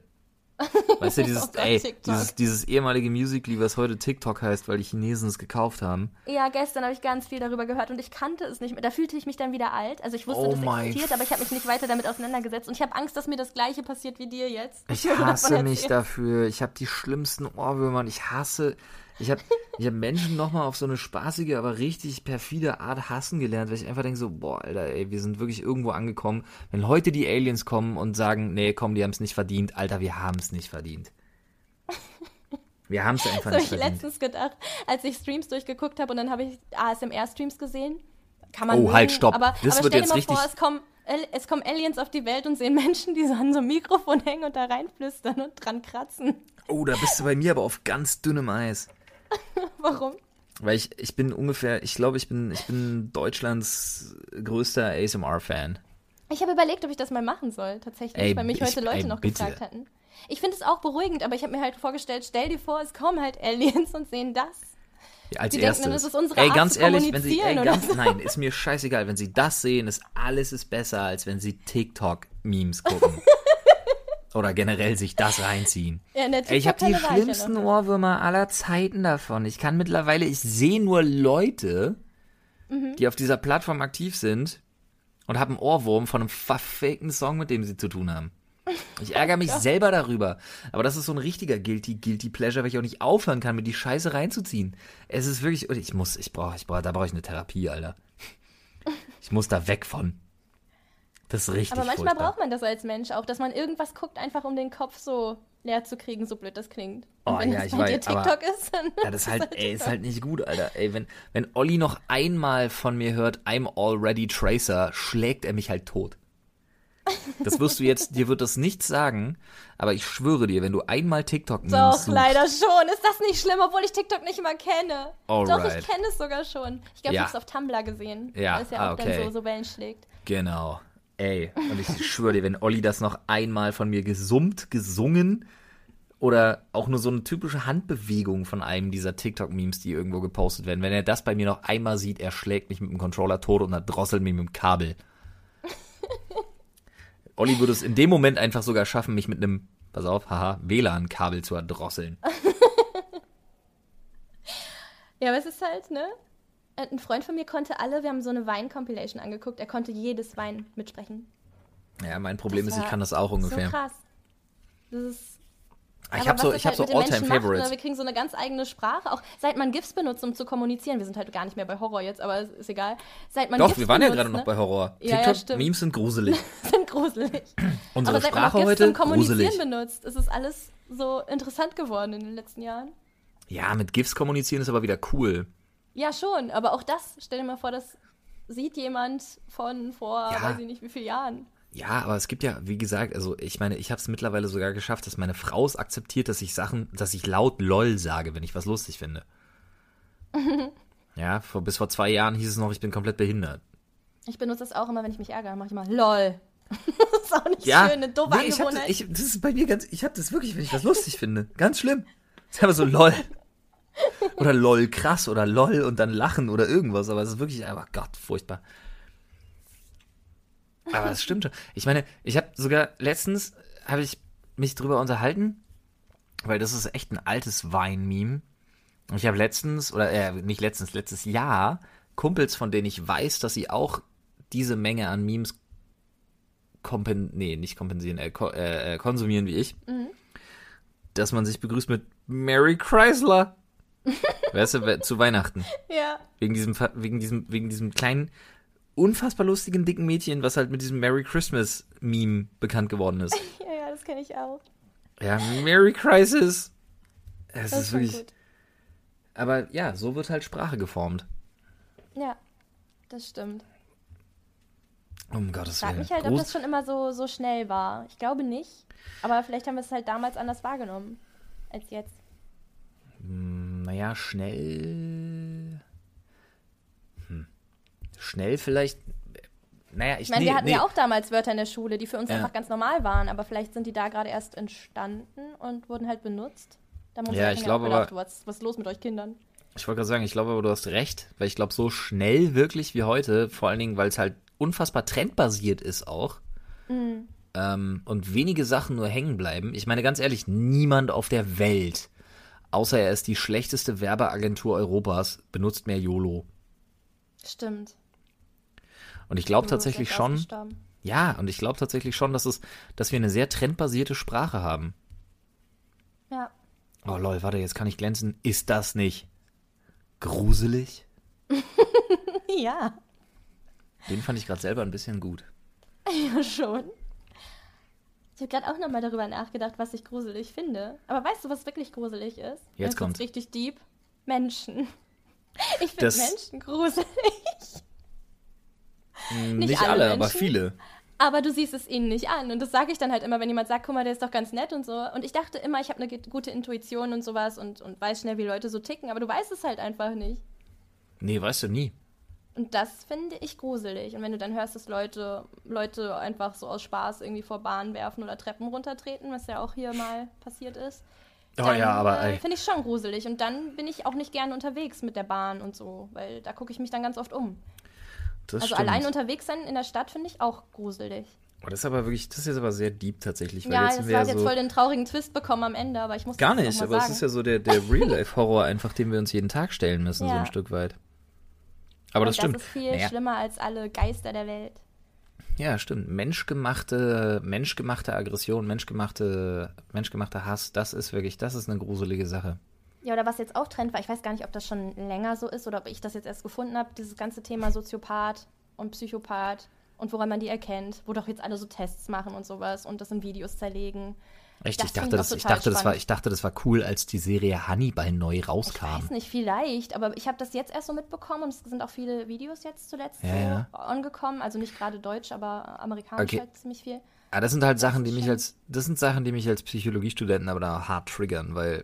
Weißt du, dieses, Oh ey, dieses, dieses ehemalige Musical.ly, was heute TikTok heißt, weil die Chinesen es gekauft haben. Ja, gestern habe ich ganz viel darüber gehört und ich kannte es nicht mehr. Da fühlte ich mich dann wieder alt. Also ich wusste, Oh dass es existiert, aber ich habe mich nicht weiter damit auseinandergesetzt. Und ich habe Angst, dass mir das Gleiche passiert wie dir jetzt. Ich hasse mich dafür. Ich habe die schlimmsten Ohrwürmer und ich hasse. Ich habe ich hab Menschen nochmal auf so eine spaßige, aber richtig perfide Art hassen gelernt, weil ich einfach denke so, boah, Alter, ey, wir sind wirklich irgendwo angekommen. Wenn heute die Aliens kommen und sagen, nee, komm, die haben es nicht verdient, Alter, wir haben es nicht verdient. Wir haben es einfach Das habe nicht ich verdient. letztens gedacht, als ich Streams durchgeguckt habe und dann habe ich ASMR-Streams gesehen. Kann man Oh, mögen, halt, stopp. Aber, Das aber wird stell jetzt dir mal richtig- vor, es kommen, es kommen Aliens auf die Welt und sehen Menschen, die so an so einem Mikrofon hängen und da reinflüstern und dran kratzen. Oh, da bist du bei mir aber auf ganz dünnem Eis. Warum? Weil ich, ich bin ungefähr, ich glaube, ich bin, ich bin Deutschlands größter ASMR-Fan. Ich habe überlegt, ob ich das mal machen soll, tatsächlich, Ey, weil mich ich- heute Leute ey, noch bitte. gefragt hatten. Ich finde es auch beruhigend, aber ich habe mir halt vorgestellt, stell dir vor, es kommen halt Aliens und sehen das. Ja, als Die denken erstes. dann, das ist unsere ey, Art ganz ehrlich, wenn sie, ey, ganz, so. nein, ist mir scheißegal, wenn sie das sehen, ist alles ist besser, als wenn sie TikTok-Memes gucken. Oder generell sich das reinziehen. Ja, Ey, ich habe die ja schlimmsten. Ohrwürmer aller Zeiten davon. Ich kann mittlerweile, ich sehe nur Leute, Mhm. die auf dieser Plattform aktiv sind und haben einen Ohrwurm von einem verfickten Song, mit dem sie zu tun haben. Ich ärgere mich selber darüber. Aber das ist so ein richtiger Guilty, Guilty Pleasure, weil ich auch nicht aufhören kann, mir die Scheiße reinzuziehen. Es ist wirklich, ich muss, ich brauche, ich brauche, da brauche ich eine Therapie, Alter. Ich muss da weg von. Das ist richtig Aber manchmal furchtbar. braucht man das als Mensch auch, dass man irgendwas guckt, einfach um den Kopf so leer zu kriegen, so blöd das klingt. Und Oh, wenn ja, das ich bei weiß, dir aber- TikTok ist, dann Ja, das ist halt, ey, ist halt nicht gut, Alter. Ey, wenn, wenn Olli noch einmal von mir hört, I'm already Tracer, schlägt er mich halt tot. Das wirst du jetzt, dir wird das nichts sagen, aber ich schwöre dir, wenn du einmal TikTok Doch, suchst, leider schon. Ist das nicht schlimm, obwohl ich TikTok nicht mal kenne? Doch, Alright. ich kenne es sogar schon. Ich glaube, Ja. ich habe es auf Tumblr gesehen. Ja, Weil es ja ah, auch okay. dann so, so Wellen schlägt. Genau. Ey, und ich schwöre dir, wenn Olli das noch einmal von mir gesummt, gesungen oder auch nur so eine typische Handbewegung von einem dieser TikTok-Memes, die irgendwo gepostet werden, wenn er das bei mir noch einmal sieht, er schlägt mich mit dem Controller tot und dann drosselt mich mit dem Kabel. Olli würde es in dem Moment einfach sogar schaffen, mich mit einem, pass auf, haha, WLAN-Kabel zu erdrosseln. Ja, aber es ist halt, ne? Ein Freund von mir konnte alle, wir haben so eine Wein-Compilation angeguckt, er konnte jedes Wein mitsprechen. Ja, mein Problem Das ist, ich kann das auch ungefähr. So krass. Das ist ich Aber habe so, ich hab halt so macht, All-Time-Favorites. ne? Wir kriegen so eine ganz eigene Sprache, auch seit man GIFs benutzt, um zu kommunizieren. Wir sind halt gar nicht mehr bei Horror jetzt, aber ist, ist egal. Seit man Doch, GIFs wir waren ja benutzt, gerade noch ne? bei Horror. Ja, ja, TikTok-Memes sind gruselig. sind gruselig. Unsere aber seit man Sprache GIFs heute, zum Kommunizieren gruselig. benutzt, ist es alles so interessant geworden in den letzten Jahren. Ja, mit GIFs kommunizieren ist aber wieder cool. Ja, schon, aber auch das, stell dir mal vor, das sieht jemand von vor, Ja. weiß ich nicht wie vielen Jahren. Ja, aber es gibt ja, wie gesagt, also ich meine, ich habe es mittlerweile sogar geschafft, dass meine Frau es akzeptiert, dass ich Sachen, dass ich laut LOL sage, wenn ich was lustig finde. ja, vor, bis vor zwei Jahren hieß es noch, ich bin komplett behindert. Ich benutze das auch immer, wenn ich mich ärgere. mache ich mal LOL. das ist auch nicht Ja, schön, eine doofe nee, ich hab das, Angewohnheit. ich, das ist bei mir ganz, ich habe das wirklich, wenn ich was lustig finde, ganz schlimm. Ich habe so lol. Oder lol krass oder lol und dann lachen oder irgendwas, aber es ist wirklich, aber Gott, furchtbar. Aber es stimmt schon. Ich meine, ich habe sogar letztens habe ich mich drüber unterhalten, weil das ist echt ein altes Wein-Meme. Und ich habe letztens, oder äh, nicht letztens, letztes Jahr, Kumpels, von denen ich weiß, dass sie auch diese Menge an Memes kompen, nee, nicht kompensieren, äh, ko äh, äh, konsumieren wie ich, dass man sich begrüßt mit Mary Chrysler. Weißt du, zu Weihnachten. Ja. Wegen diesem, wegen diesem, wegen diesem kleinen, unfassbar lustigen, dicken Mädchen, was halt mit diesem Merry Christmas Meme bekannt geworden ist. ja, ja, das kenne ich auch. Ja, Merry Crisis. Es Das ist wirklich, gut. aber ja, so wird halt Sprache geformt. Ja, das stimmt. Um Gottes Ich frage Willen. mich halt, ob Groß- das schon immer so, so schnell war. Ich glaube nicht. Aber vielleicht haben wir es halt damals anders wahrgenommen als jetzt. Naja, schnell. Hm. Schnell vielleicht. Naja, ich, Ich meine, nee, wir hatten nee. ja auch damals Wörter in der Schule, die für uns Ja. einfach ganz normal waren, aber vielleicht sind die da gerade erst entstanden und wurden halt benutzt. Da unsere Ja, ich auch glaube aber- was, was ist los mit euch Kindern? Ich wollte gerade sagen, ich glaube aber, du hast recht, weil ich glaube, so schnell wirklich wie heute, vor allen Dingen, weil es halt unfassbar trendbasiert ist auch. Mhm. Ähm, und wenige Sachen nur hängen bleiben. Ich meine, ganz ehrlich, niemand auf der Welt, außer er ist die schlechteste Werbeagentur Europas, benutzt mehr YOLO. Stimmt. Und ich glaube tatsächlich schon, ja, und ich glaube tatsächlich schon, dass es, dass wir eine sehr trendbasierte Sprache haben. Ja. Oh lol, warte, jetzt kann ich glänzen. Ist das nicht gruselig? Ja, Den fand ich gerade selber ein bisschen gut. ja schon. Ich habe gerade auch nochmal darüber nachgedacht, was ich gruselig finde. Aber weißt du, was wirklich gruselig ist? Jetzt Das kommt's. richtig deep. Menschen. Ich finde Menschen gruselig. Hm, Nicht Nicht, alle alle, aber viele. Aber du siehst es ihnen nicht an. Und das sage ich dann halt immer, wenn jemand sagt, guck mal, der ist doch ganz nett und so. Und ich dachte immer, ich habe eine gute Intuition und sowas und, und weiß schnell, wie Leute so ticken. Aber du weißt es halt einfach nicht. Nee, weißt du nie. Und das finde ich gruselig. Und wenn du dann hörst, dass Leute, Leute einfach so aus Spaß irgendwie vor Bahnen werfen oder Treppen runtertreten, was ja auch hier mal passiert ist. Oh ja, aber äh, finde ich schon gruselig. Und dann bin ich auch nicht gerne unterwegs mit der Bahn und so, weil da gucke ich mich dann ganz oft um. Das also stimmt. allein unterwegs sein in der Stadt finde ich auch gruselig. Oh, das ist aber wirklich, das ist jetzt aber sehr deep tatsächlich. Weil Ja, jetzt das hat ja jetzt so, voll den traurigen Twist bekommen am Ende, aber ich muss Gar nicht, aber es ist ja so der, der Real-Life-Horror einfach, den wir uns jeden Tag stellen müssen, so Ja. ein Stück weit. Aber das Und stimmt. Das ist viel Naja, schlimmer als alle Geister der Welt. ja, stimmt. Menschgemachte, menschgemachte Aggression, menschgemachte, menschgemachter Hass, das ist wirklich, das ist eine gruselige Sache. Ja, oder was jetzt auch Trend war, ich weiß gar nicht, ob das schon länger so ist oder ob ich das jetzt erst gefunden habe, dieses ganze Thema Soziopath und Psychopath und woran man die erkennt, wo doch jetzt alle so Tests machen und sowas und das in Videos zerlegen. Echt, Das ich dachte, ich das, ich dachte, das war, ich dachte, das war cool, als die Serie Hannibal neu Ich rauskam. weiß nicht, vielleicht, aber ich habe das jetzt erst so mitbekommen und es sind auch viele Videos jetzt zuletzt Ja, so ja. angekommen. Also nicht gerade deutsch, aber amerikanisch Okay. halt ziemlich viel. Aber Ah, das sind halt Sachen, die mich als, das sind Sachen, die mich als Psychologiestudenten aber da hart triggern, weil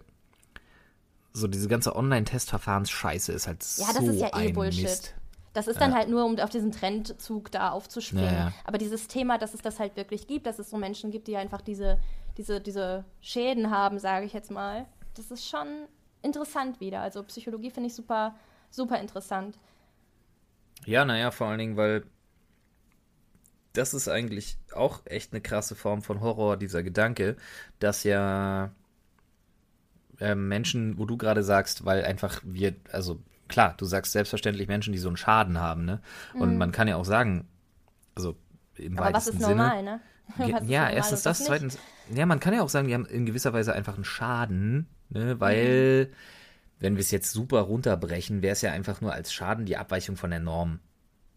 so diese ganze Online-Testverfahrensscheiße ist halt Ja, so das ist ja eh Bullshit. Mist. Das ist dann halt nur, um auf diesen Trendzug da aufzuspringen. Ja, ja. Aber dieses Thema, dass es das halt wirklich gibt, dass es so Menschen gibt, die einfach diese, diese, diese Schäden haben, sage ich jetzt mal, das ist schon interessant wieder. Also Psychologie finde ich super, super interessant. Ja, naja, vor allen Dingen, weil das ist eigentlich auch echt eine krasse Form von Horror, dieser Gedanke, dass ja äh, Menschen, wo du gerade sagst, weil einfach wir, also klar, du sagst selbstverständlich Menschen, die so einen Schaden haben, ne? Und man kann ja auch sagen, also im Mhm. Aber was ist Sinne. normal, ne? Was ja, normal erstens das, zweitens, ja, man kann ja auch sagen, die haben in gewisser Weise einfach einen Schaden, ne, weil, Mhm. wenn wir es jetzt super runterbrechen, wäre es ja einfach nur als Schaden die Abweichung von der Norm.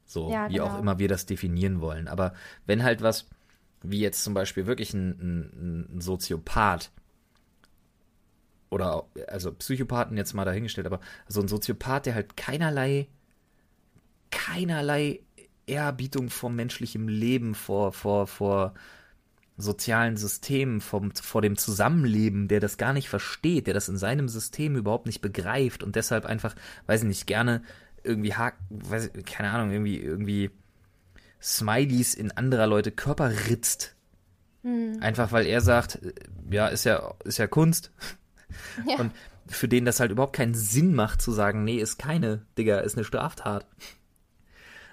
So, Ja, wie auch genau. immer wir das definieren wollen. Aber wenn halt was, wie jetzt zum Beispiel wirklich ein, ein, ein Soziopath, oder, also Psychopathen jetzt mal dahingestellt, aber so ein Soziopath, der halt keinerlei, keinerlei Ehrerbietung vor menschlichem Leben, vor, vor, vor sozialen Systemen, vom, vor dem Zusammenleben, der das gar nicht versteht, der das in seinem System überhaupt nicht begreift und deshalb einfach, weiß ich nicht, gerne irgendwie weiß keine Ahnung, irgendwie, irgendwie Smileys in anderer Leute Körper ritzt. Hm. Einfach weil er sagt, ja, ist ja, ist ja Kunst. Ja. Und für den das halt überhaupt keinen Sinn macht zu sagen, nee, ist keine, Digga, ist eine Straftat.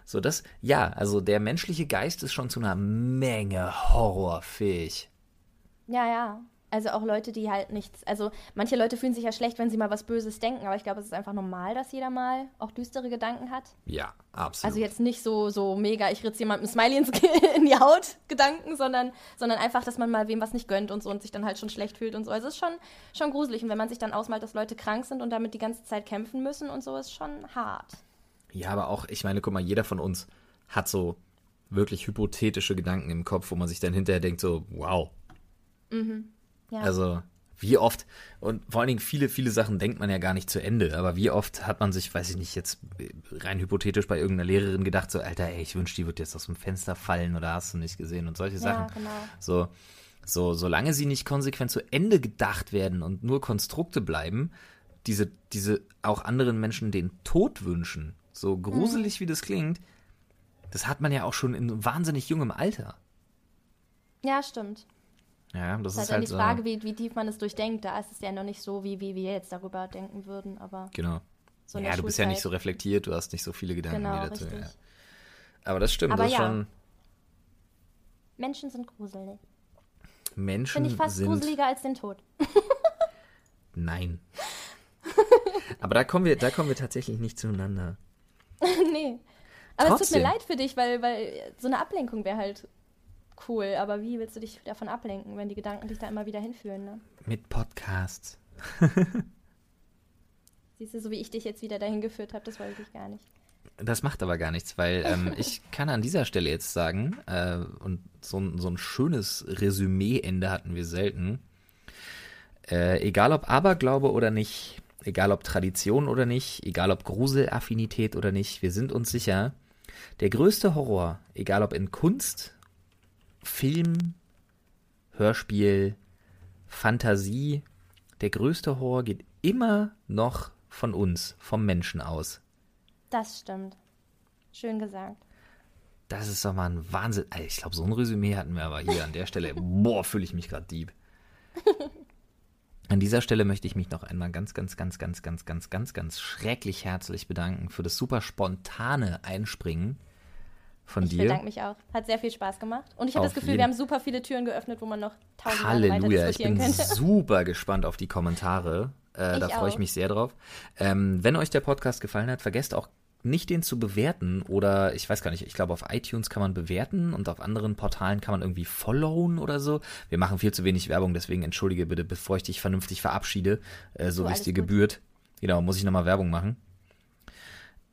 So, das, ja, also der menschliche Geist ist schon zu einer Menge Horror fähig. Ja, ja. Also auch Leute, die halt nichts. Also manche Leute fühlen sich ja schlecht, wenn sie mal was Böses denken, aber ich glaube, es ist einfach normal, dass jeder mal auch düstere Gedanken hat. Ja, absolut. Also jetzt nicht so, so mega, ich ritze jemandem Smiley ins, in die Haut Gedanken, sondern, sondern einfach, dass man mal wem was nicht gönnt und so und sich dann halt schon schlecht fühlt und so. Also es ist schon, schon gruselig. Und wenn man sich dann ausmalt, dass Leute krank sind und damit die ganze Zeit kämpfen müssen und so, ist schon hart. Ja, aber auch, ich meine, guck mal, jeder von uns hat so wirklich hypothetische Gedanken im Kopf, wo man sich dann hinterher denkt, so, wow. Ja. Also, wie oft, und vor allen Dingen viele, viele Sachen denkt man ja gar nicht zu Ende, aber wie oft hat man sich, weiß ich nicht, jetzt rein hypothetisch bei irgendeiner Lehrerin gedacht, so, Alter, ey, ich wünschte, die wird jetzt aus dem Fenster fallen oder hast du nicht gesehen und solche ja, Sachen. genau. So, so, solange sie nicht konsequent zu Ende gedacht werden und nur Konstrukte bleiben, diese, diese auch anderen Menschen den Tod wünschen, so gruselig wie das klingt, das hat man ja auch schon in wahnsinnig jungem Alter. Ja, stimmt. Ja, das Das ist ist halt halt die so. Frage, wie, wie tief man es durchdenkt. Da ist es ja noch nicht so, wie, wie wir jetzt darüber denken würden, aber Genau. so ja, du bist ja nicht so Schulzeit. reflektiert, du hast nicht so viele Gedanken Genau, dazu. Ja. Aber das stimmt, Aber das ja. schon. Menschen sind gruselig. Menschen Finde ich fast sind. gruseliger als den Tod. Nein. Aber da kommen wir, da kommen wir tatsächlich nicht zueinander. nee. Aber es tut Trotzdem. mir leid für dich, weil, weil so eine Ablenkung wäre halt cool. Aber wie willst du dich davon ablenken, wenn die Gedanken dich da immer wieder hinführen, ne? Mit Podcasts. Siehst du, so wie ich dich jetzt wieder dahin geführt habe, das wollte ich gar nicht. Das macht aber gar nichts, weil ähm, ich kann an dieser Stelle jetzt sagen, äh, und so, ein- so ein schönes Resümee-Ende hatten wir selten. Äh, egal ob Aberglaube oder nicht, egal ob Tradition oder nicht, egal ob Gruselaffinität oder nicht, wir sind uns sicher, der größte Horror, egal ob in Kunst, Film, Hörspiel, Fantasie, der größte Horror geht immer noch von uns, vom Menschen aus. Das stimmt. Schön gesagt. Das ist doch mal ein Wahnsinn. Ich glaube, so ein Resümee hatten wir aber hier an der Stelle. Boah, fühle ich mich gerade deep. An dieser Stelle möchte ich mich noch einmal ganz, ganz, ganz, ganz, ganz, ganz, ganz, ganz schrecklich herzlich bedanken für das super spontane Einspringen von Ich dir. bedanke mich auch. Hat sehr viel Spaß gemacht. Und ich habe das Gefühl, jeden- wir haben super viele Türen geöffnet, wo man noch tausend Halleluja, ich bin könnte. super gespannt auf die Kommentare. Äh, Ich da freue ich mich sehr drauf. Ähm, wenn euch der Podcast gefallen hat, vergesst auch nicht den zu bewerten oder ich weiß gar nicht, ich glaube auf iTunes kann man bewerten und auf anderen Portalen kann man irgendwie followen oder so. Wir machen viel zu wenig Werbung, deswegen entschuldige bitte, bevor ich dich vernünftig verabschiede, äh, so Du, wie es dir gut. gebührt. Genau, muss ich nochmal Werbung machen.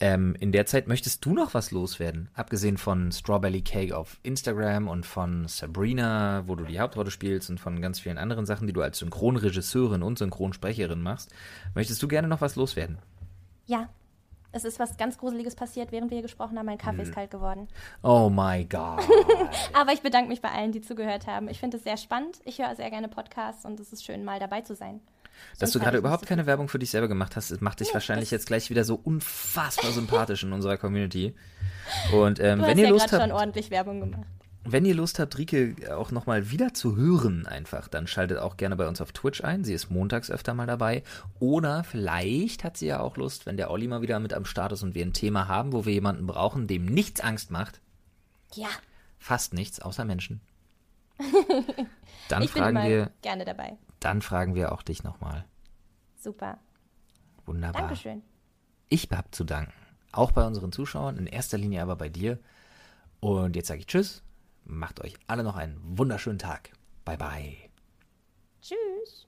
Ähm, in der Zeit möchtest du noch was loswerden? Abgesehen von Strawberry Cake auf Instagram und von Sabrina, wo du die Hauptrolle spielst und von ganz vielen anderen Sachen, die du als Synchronregisseurin und Synchronsprecherin machst. Möchtest du gerne noch was loswerden? Ja, es ist was ganz Gruseliges passiert, während wir hier gesprochen haben. Mein Hm. Kaffee ist kalt geworden. Oh my God. Aber ich bedanke mich bei allen, die zugehört haben. Ich finde es sehr spannend. Ich höre sehr gerne Podcasts und es ist schön, mal dabei zu sein. Dass du gerade überhaupt so keine. Werbung für dich selber gemacht hast, macht dich Nee, wahrscheinlich jetzt gleich wieder so unfassbar sympathisch in unserer Community. Und ähm, wenn ihr ja Lust gerade schon habt, ordentlich Werbung gemacht. Wenn ihr Lust habt, Rike auch nochmal wieder zu hören, einfach, dann schaltet auch gerne bei uns auf Twitch ein. Sie ist montags öfter mal dabei. Oder vielleicht hat sie ja auch Lust, wenn der Olli mal wieder mit am Start ist und wir ein Thema haben, wo wir jemanden brauchen, dem nichts Angst macht. Ja, Fast nichts, außer Menschen. Dann ich bin fragen immer wir, gerne dabei. Dann fragen wir auch dich nochmal. Super. Wunderbar. Dankeschön. Ich hab zu danken. Auch bei unseren Zuschauern, in erster Linie aber bei dir. Und jetzt sage ich Tschüss. Macht euch alle noch einen wunderschönen Tag. Bye bye. Tschüss.